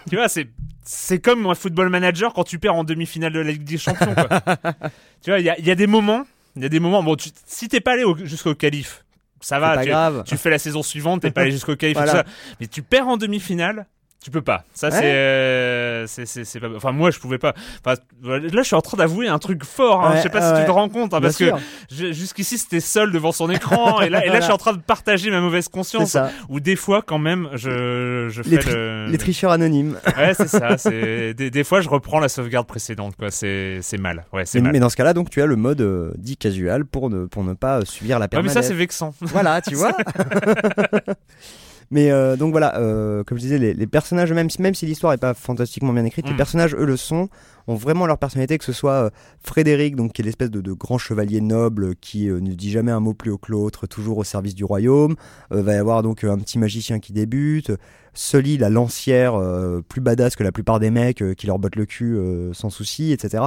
tu vois, c'est, c'est comme un football manager quand tu perds en demi-finale de la Ligue des Champions, quoi. tu vois, il y a, il y a des moments, il y a des moments, bon, tu, si t'es pas allé au- jusqu'au qualif, ça va, pas tu, grave. tu fais la saison suivante, t'es pas allé jusqu'au Voilà. tout ça. Mais tu perds en demi-finale, tu peux pas. Ça, Ouais. c'est, euh, c'est, c'est, c'est pas. Enfin, moi, je pouvais pas. Enfin, là, je suis en train d'avouer un truc fort. Hein. Ouais, je sais pas si tu te rends compte, hein, parce sûr, que je- jusqu'ici, c'était seul devant son écran, et là, et là, Voilà. je suis en train de partager ma mauvaise conscience. Ou des fois, quand même, je, je fais Les, tri- le. les tricheurs anonymes. Ouais, c'est ça. C'est des, des fois, je reprends la sauvegarde précédente, quoi. C'est, c'est mal. Ouais, c'est Mais, mal. mais dans ce cas-là, donc tu as le mode euh, dit casual pour ne, pour ne pas subir la Ouais, mais permanence. ça, c'est vexant. Voilà, tu vois. Mais euh, donc voilà, euh, comme je disais, les, les personnages, même si, même si l'histoire est pas fantastiquement bien écrite, les Mm. personnages, eux, le sont, ont vraiment leur personnalité, que ce soit euh, Frédéric, donc qui est l'espèce de, de grand chevalier noble qui ne dit jamais un mot plus haut que l'autre, toujours au service du royaume. Va y avoir donc un petit magicien qui débute. Sully, la lancière, plus badass que la plupart des mecs, qui leur botte le cul sans souci, etc.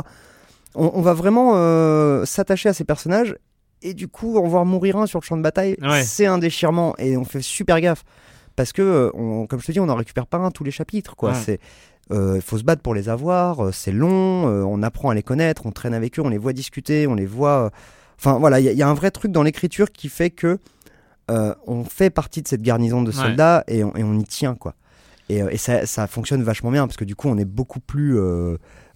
On, on va vraiment s'attacher à ces personnages et du coup en voir mourir un sur le champ de bataille, Ouais. c'est un déchirement et on fait super gaffe parce que euh, on- comme je te dis, on n'en récupère pas un tous les chapitres quoi. Ouais. C'est il faut se battre pour les avoir, euh, c'est long, euh, on apprend à les connaître, on traîne avec eux, on les voit discuter, on les voit. euh, Enfin voilà, il y, a- il y a un vrai truc dans l'écriture qui fait que euh, on fait partie de cette garnison de Ouais. soldats et, on, et on y tient quoi. Et, euh, et ça, ça fonctionne vachement bien parce que du coup on est beaucoup plus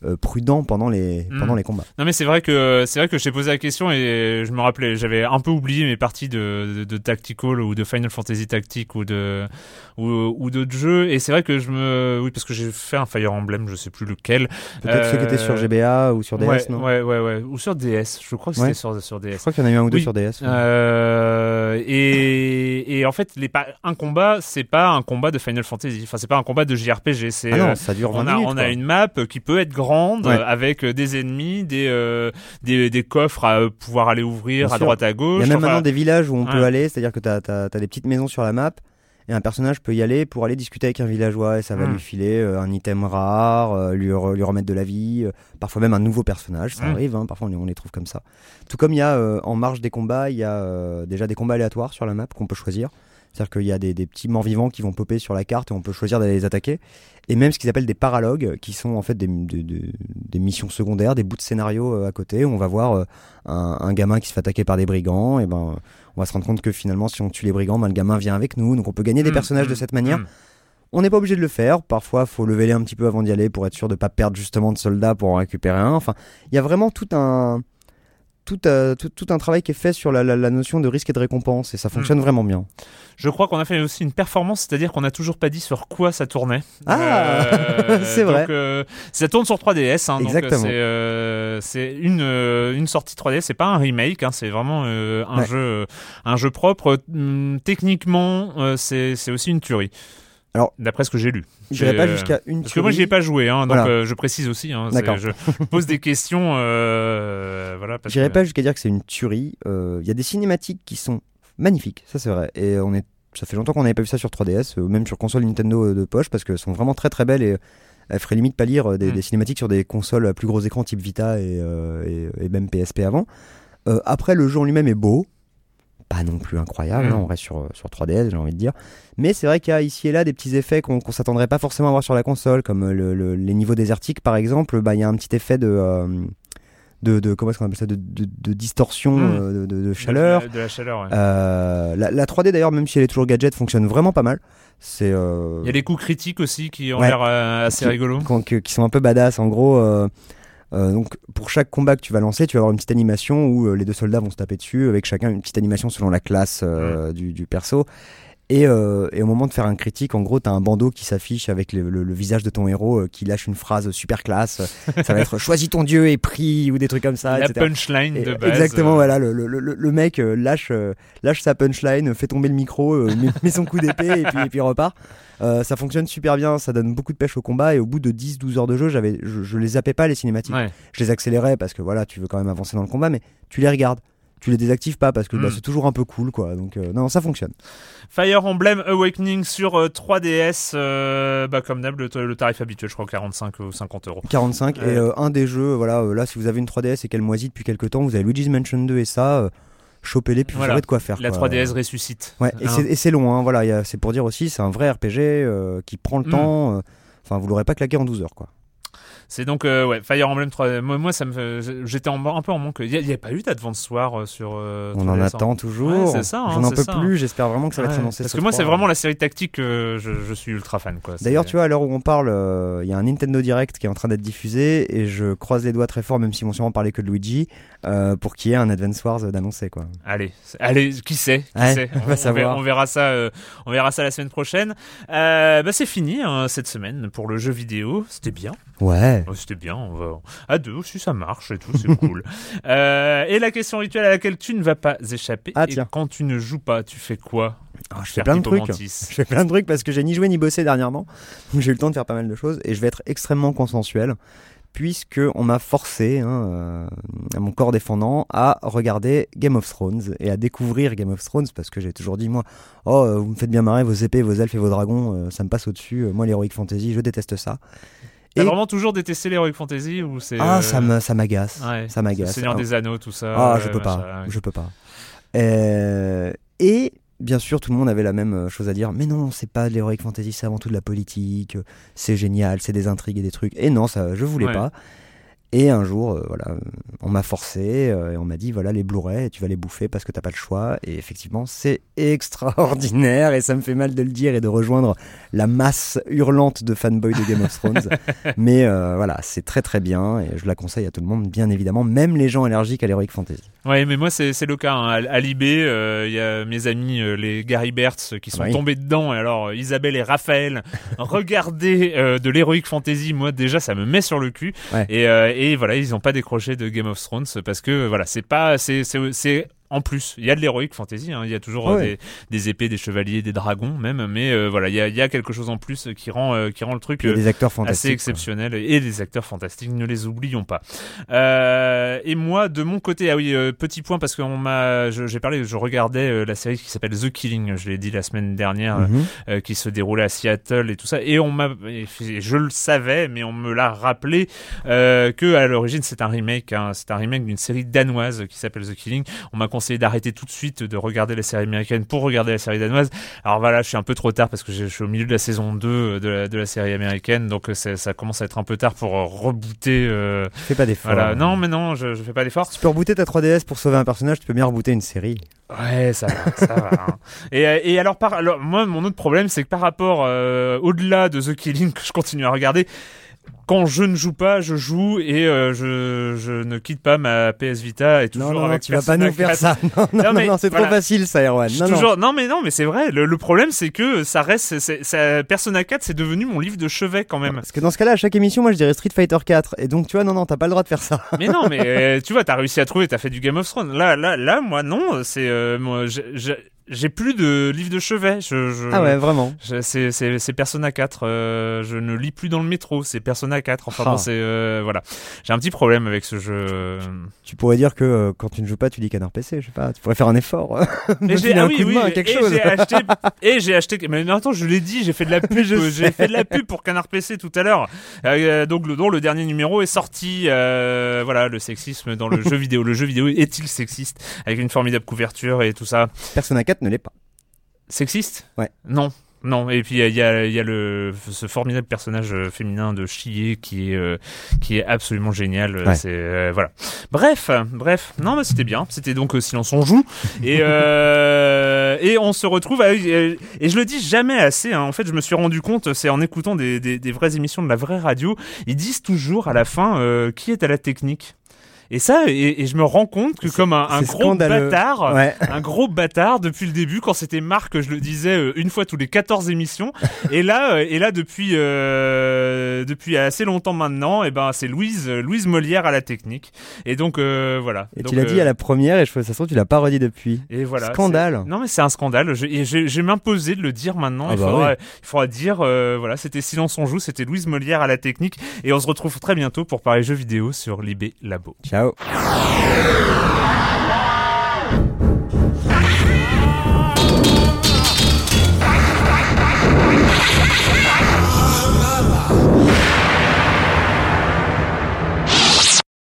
euh, euh, prudent pendant les, Mm. pendant les combats. Non mais c'est vrai que c'est vrai que je t'ai posé la question et je me rappelais j'avais un peu oublié mes parties de, de, de Tactical ou de Final Fantasy Tactique ou de ou, ou d'autres jeux et c'est vrai que je me oui parce que j'ai fait un Fire Emblem je sais plus lequel Peut-être ceux qui étaient sur Euh, GBA ou sur DS, ouais, non ouais ouais ouais ou sur DS je crois que Ouais. c'était sur sur DS Je crois qu'il y en a eu un ou deux Oui. sur DS. ouais. euh, et, et en fait les un combat c'est pas un combat de Final Fantasy enfin c'est pas un combat de JRPG c'est Ah euh, non, ça dure 20 on a, minutes. on a quoi. une map qui peut être grande Ouais. euh, avec euh, des ennemis, des, euh, des, des coffres à pouvoir aller ouvrir Bien à sûr. droite à Il gauche. y a même enfin, maintenant des villages où on peut aller, c'est-à-dire que tu as, des petites maisons sur la map et un personnage peut y aller pour aller discuter avec un villageois et ça va Mm. lui filer euh, un item rare, euh, lui, re- lui remettre de la vie, euh, parfois même un nouveau personnage, ça Mm. arrive, hein, parfois on les, on les trouve comme ça. Tout comme il y a en marge des combats, il y a déjà des combats aléatoires sur la map qu'on peut choisir. C'est-à-dire qu'il y a des, des petits morts-vivants qui vont popper sur la carte et on peut choisir d'aller les attaquer. Et même ce qu'ils appellent des paralogues, qui sont en fait des, des- missions secondaires, des bouts de scénario euh, à côté. Où on va voir euh, un, un gamin qui se fait attaquer par des brigands. Et ben, on va se rendre compte que finalement, si on tue les brigands, ben, le gamin vient avec nous. Donc on peut gagner des mm, personnages mm, de cette manière. mm. On n'est pas obligé de le faire. Parfois, faut leveler un petit peu avant d'y aller pour être sûr de pas perdre justement de soldats pour en récupérer un. Enfin, il y a vraiment tout un tout, euh, tout, tout un travail qui est fait sur la, la- la notion de risque et de récompense et ça fonctionne Hmm. vraiment bien. Je crois qu'on a fait aussi une performance, c'est-à-dire qu'on n'a toujours pas dit sur quoi ça tournait. Ah, c'est vrai. euh, ça tourne sur 3DS. Hein, Exactement. euh, c'est, euh, une, euh, une sortie 3DS, c'est pas un remake, hein, c'est vraiment euh, un, Ouais. jeu, euh, un jeu propre. Hum, techniquement, euh, c'est, c'est aussi une tuerie. Alors, D'après ce que j'ai lu. C'est, pas euh, jusqu'à une Parce que moi, j'y ai tuerie. pas joué, hein, donc Voilà. euh, je précise aussi. Hein, je pose des questions. Euh, voilà, J'irai que- pas jusqu'à dire que c'est une tuerie. Euh, Il y a des cinématiques qui sont magnifiques, ça c'est vrai. Et on est, ça fait longtemps qu'on n'avait pas vu ça sur 3DS, euh, même sur console Nintendo de poche, parce qu'elles sont vraiment très très belles et elles feraient limite pas lire euh, des, des cinématiques sur des consoles à plus gros écran type Vita et, et, et même PSP avant. Après, le jeu en lui-même est beau. Pas non plus incroyable, Mm. hein, on reste sur, sur 3DS, j'ai envie de dire. Mais c'est vrai qu'il y a ici et là des petits effets qu'on qu'on s'attendrait pas forcément à voir sur la console, comme euh, le- le- les niveaux désertiques par exemple. Bah, Il y a un petit effet de. euh, de, de- comment est-ce qu'on appelle ça de, de- de distorsion Mm. euh, de, chaleur De la, chaleur, ouais. Euh, la, la 3D d'ailleurs même si elle est toujours gadget fonctionne vraiment pas mal c'est euh, Il y a des coups critiques aussi qui ont Ouais. l'air assez rigolos. qui sont un peu badass en gros euh, donc pour chaque combat que tu vas lancer tu vas avoir une petite animation où euh, les deux soldats vont se taper dessus avec chacun une petite animation selon la classe euh, du, du perso et, euh, et au moment de faire un critique, en gros, t'as un bandeau qui s'affiche avec le, le- le visage de ton héros euh, qui lâche une phrase super classe. ça va être choisis ton dieu et prie ou des trucs comme ça, la etc. punchline Et- de base. Exactement, voilà, le, mec euh, lâche, lâche sa punchline, fait tomber le micro, met, met son coup d'épée et puis, et puis repart. Euh, ça fonctionne super bien, ça donne beaucoup de pêche au combat et au bout de 10-12 heures de jeu, j'avais, je, je les zappais pas les cinématiques. Ouais. Je les accélérais parce que voilà, tu veux quand même avancer dans le combat, mais tu les regardes. Tu les désactives pas parce que bah, Mm. c'est toujours un peu cool quoi. Donc euh, non, ça fonctionne. Fire Emblem Awakening sur euh, 3DS, euh, bah, comme d'hab, le, le tarif habituel, je crois 45 ou 50 euros. 45 Ouais. et euh, un des jeux, voilà, euh, là si vous avez une 3DS et qu'elle moisit depuis quelques temps, vous avez Luigi's Mansion 2 et ça, euh, chopez-les puis Voilà. vous aurez de quoi faire. La quoi. 3DS ressuscite. Ouais, et Hein. c'est- long, hein, voilà, c'est pour dire aussi, c'est un vrai RPG euh, qui prend le Mm. temps. euh, Enfin, vous l'aurez pas claqué en 12 heures, quoi. C'est donc euh, ouais, Fire Emblem 3 Moi, moi ça me j'étais un peu en manque. Il n'y a, pas eu d'Advance War euh, sur. euh, On en 3DS, attend toujours. Ouais, c'est ça, hein, J'en peux ça. plus. J'espère vraiment que ça va Ouais, être annoncé. Parce ce que moi, c'est 3. vraiment la série tactique que je, je suis ultra fan. D'ailleurs, tu vois, à l'heure où on parle, euh, il y a un Nintendo Direct qui est en train d'être diffusé et je croise les doigts très fort, même s'ils vont sûrement parler que de Luigi, pour qu'il y ait un Advance Wars d'annoncer, quoi. Allez, allez, qui sait, qui sait on va savoir. on verra ça, on verra ça la semaine prochaine. Bah, c'est fini hein, cette semaine pour le jeu vidéo. C'était bien. Ouais. Oh, C'était bien, on va... à deux aussi ça marche et tout, c'est cool. Euh, et la question rituelle à laquelle tu ne vas pas échapper, Ah, et tiens. quand tu ne joues pas, tu fais quoi Ah, je fais plein de trucs. Je fais plein de trucs parce que j'ai ni joué ni bossé dernièrement. Donc j'ai eu le temps de faire pas mal de choses et je vais être extrêmement consensuel puisque on m'a forcé, hein, euh, à mon corps défendant, à regarder Game of Thrones et à découvrir Game of Thrones parce que j'ai toujours dit moi, oh euh, vous me faites bien marrer vos épées, vos elfes et vos dragons, euh, ça me passe au-dessus. Moi l'heroic fantasy, je déteste ça. T'as Et- vraiment toujours détesté l'Heroic Fantasy ou c'est Ah ça me ça m'agace, ouais, ça m'agace. Seigneur Ah, des Anneaux, tout ça. Ah, je peux pas, je peux pas. Euh, et bien sûr, tout le monde avait la même euh, chose à dire. Mais non, c'est pas de l'heroic fantasy, c'est avant tout de la politique. C'est génial, c'est des intrigues et des trucs. Et non, ça, je voulais Ouais. pas. Et un jour, euh, voilà, on m'a forcé euh, et on m'a dit voilà les Blu-ray, tu vas les bouffer parce que t'as pas le choix. Et effectivement, c'est extraordinaire et ça me fait mal de le dire et de rejoindre la masse hurlante de fanboys de Game of Thrones. Mais euh, voilà, c'est très très bien et je la conseille à tout le monde, bien évidemment, même les gens allergiques à l'heroic fantasy. Ouais, mais moi c'est le cas. hein. À, euh, il y a mes amis euh, les Gary Bertz qui sont Oui. tombés dedans. Et alors euh, Isabelle et Raphaël, regardez euh, de l'Heroic Fantasy. Moi déjà, ça me met sur le cul. Ouais. Et, euh, et voilà, ils n'ont pas décroché de Game of Thrones parce que voilà, c'est pas, c'est en plus, il y a de l'heroic fantasy, hein. il y a toujours euh, Ouais. des, des épées, des chevaliers, des dragons même, mais euh, voilà, il y a, il y a quelque chose en plus qui rend, euh, qui rend le truc des acteurs assez quoi. exceptionnel et des acteurs fantastiques, ne les oublions pas. Euh, et moi, de mon côté, ah oui, petit point parce que m'a, j'ai parlé, je regardais la série qui s'appelle The Killing, je l'ai dit la semaine dernière, Mhm. qui se déroulait à Seattle et tout ça, et on m'a, et je le savais, mais on me l'a rappelé que à l'origine c'est un remake, hein, c'est un remake d'une série danoise qui s'appelle The Killing. On m'a d'arrêter tout de suite de regarder la série américaine pour regarder la série danoise. Alors voilà, je suis un peu trop tard parce que je suis au milieu de la saison 2 de la, de la série américaine, donc euh, ça commence à être un peu tard pour euh, rebooter. euh, Fais pas d'effort. voilà, non, mais non, je, je fais pas d'effort. Tu peux rebooter ta 3DS pour sauver un personnage, tu peux bien rebooter une série. Ouais, ça va, ça va. hein. Et, euh, et alors, par, alors, moi, mon autre problème, c'est que par rapport, euh, au-delà de The Killing que je continue à regarder, quand je ne joue pas, je joue et euh, je, je ne quitte pas ma PS Vita et toujours Non, non, non, avec tu vas pas Persona nous faire 4. ça. Non, non, Non, c'est voilà. trop facile ça, Erwan. Non, non. toujours... non mais non mais c'est vrai. Le, le problème c'est que ça reste, Persona 4 c'est devenu mon livre de chevet quand même. Parce que dans ce cas-là, à chaque émission, moi je dirais Street Fighter 4. Et donc, tu vois, non, non, t'as pas le droit de faire ça. mais non, mais euh, tu vois, t'as réussi à trouver, t'as fait du Game of Thrones. Là, là, là, moi non, c'est euh, moi, j'ai plus de livre de chevet. Je, je- Ah ouais, vraiment. c'est Persona 4. euh, je ne lis plus dans le métro. C'est Persona 4. Enfin Ah. bon, c'est euh, voilà. J'ai un petit problème avec ce jeu. Tu pourrais dire que euh, quand tu ne joues pas, tu dis canard PC, je sais pas, tu pourrais faire un effort. Mais j'ai ah oui, oui, quelque et chose. j'ai acheté et j'ai acheté mais non, attends je l'ai dit j'ai fait de la pub j'ai fait de la pub pour Canard PC tout à l'heure Euh, donc le dont le dernier numéro est sorti euh, voilà le sexisme dans le jeu vidéo le jeu vidéo est-il sexiste avec une formidable couverture et tout ça? Persona 4 ne l'est pas. sexiste? Ouais. non. Non. Et puis il y a, il y a le ce formidable personnage euh, féminin de Chie qui est euh, qui est absolument génial. Euh, Ouais. c'est euh, voilà. Bref bref. Non mais c'était bien. C'était donc euh, silence on joue. Et et on se retrouve et je le dis jamais assez hein. en fait je me suis rendu compte c'est en écoutant des, des des vraies émissions de la vraie radio. Ils disent toujours à la fin qui est à la technique? Et ça et, et je me rends compte que comme un, gros scandaleux. bâtard Ouais. un gros bâtard depuis le début quand c'était Marc je le disais euh, une fois tous les 14 émissions et là euh, et là depuis euh, depuis assez longtemps maintenant et ben c'est Louise euh, Louise Molière à la technique et donc euh, voilà Et Donc, tu l'as dit à la première et je ça se trouve, tu l'as pas redit depuis. et voilà Scandale. non mais c'est un scandale je, et je, je vais m'imposer de le dire maintenant Ah il, bah faudra, ouais. il faudra dire euh, voilà c'était Silence on joue c'était Louise Molière à la technique et on se retrouve très bientôt pour parler jeux vidéo sur Libé Labo Ciao. out.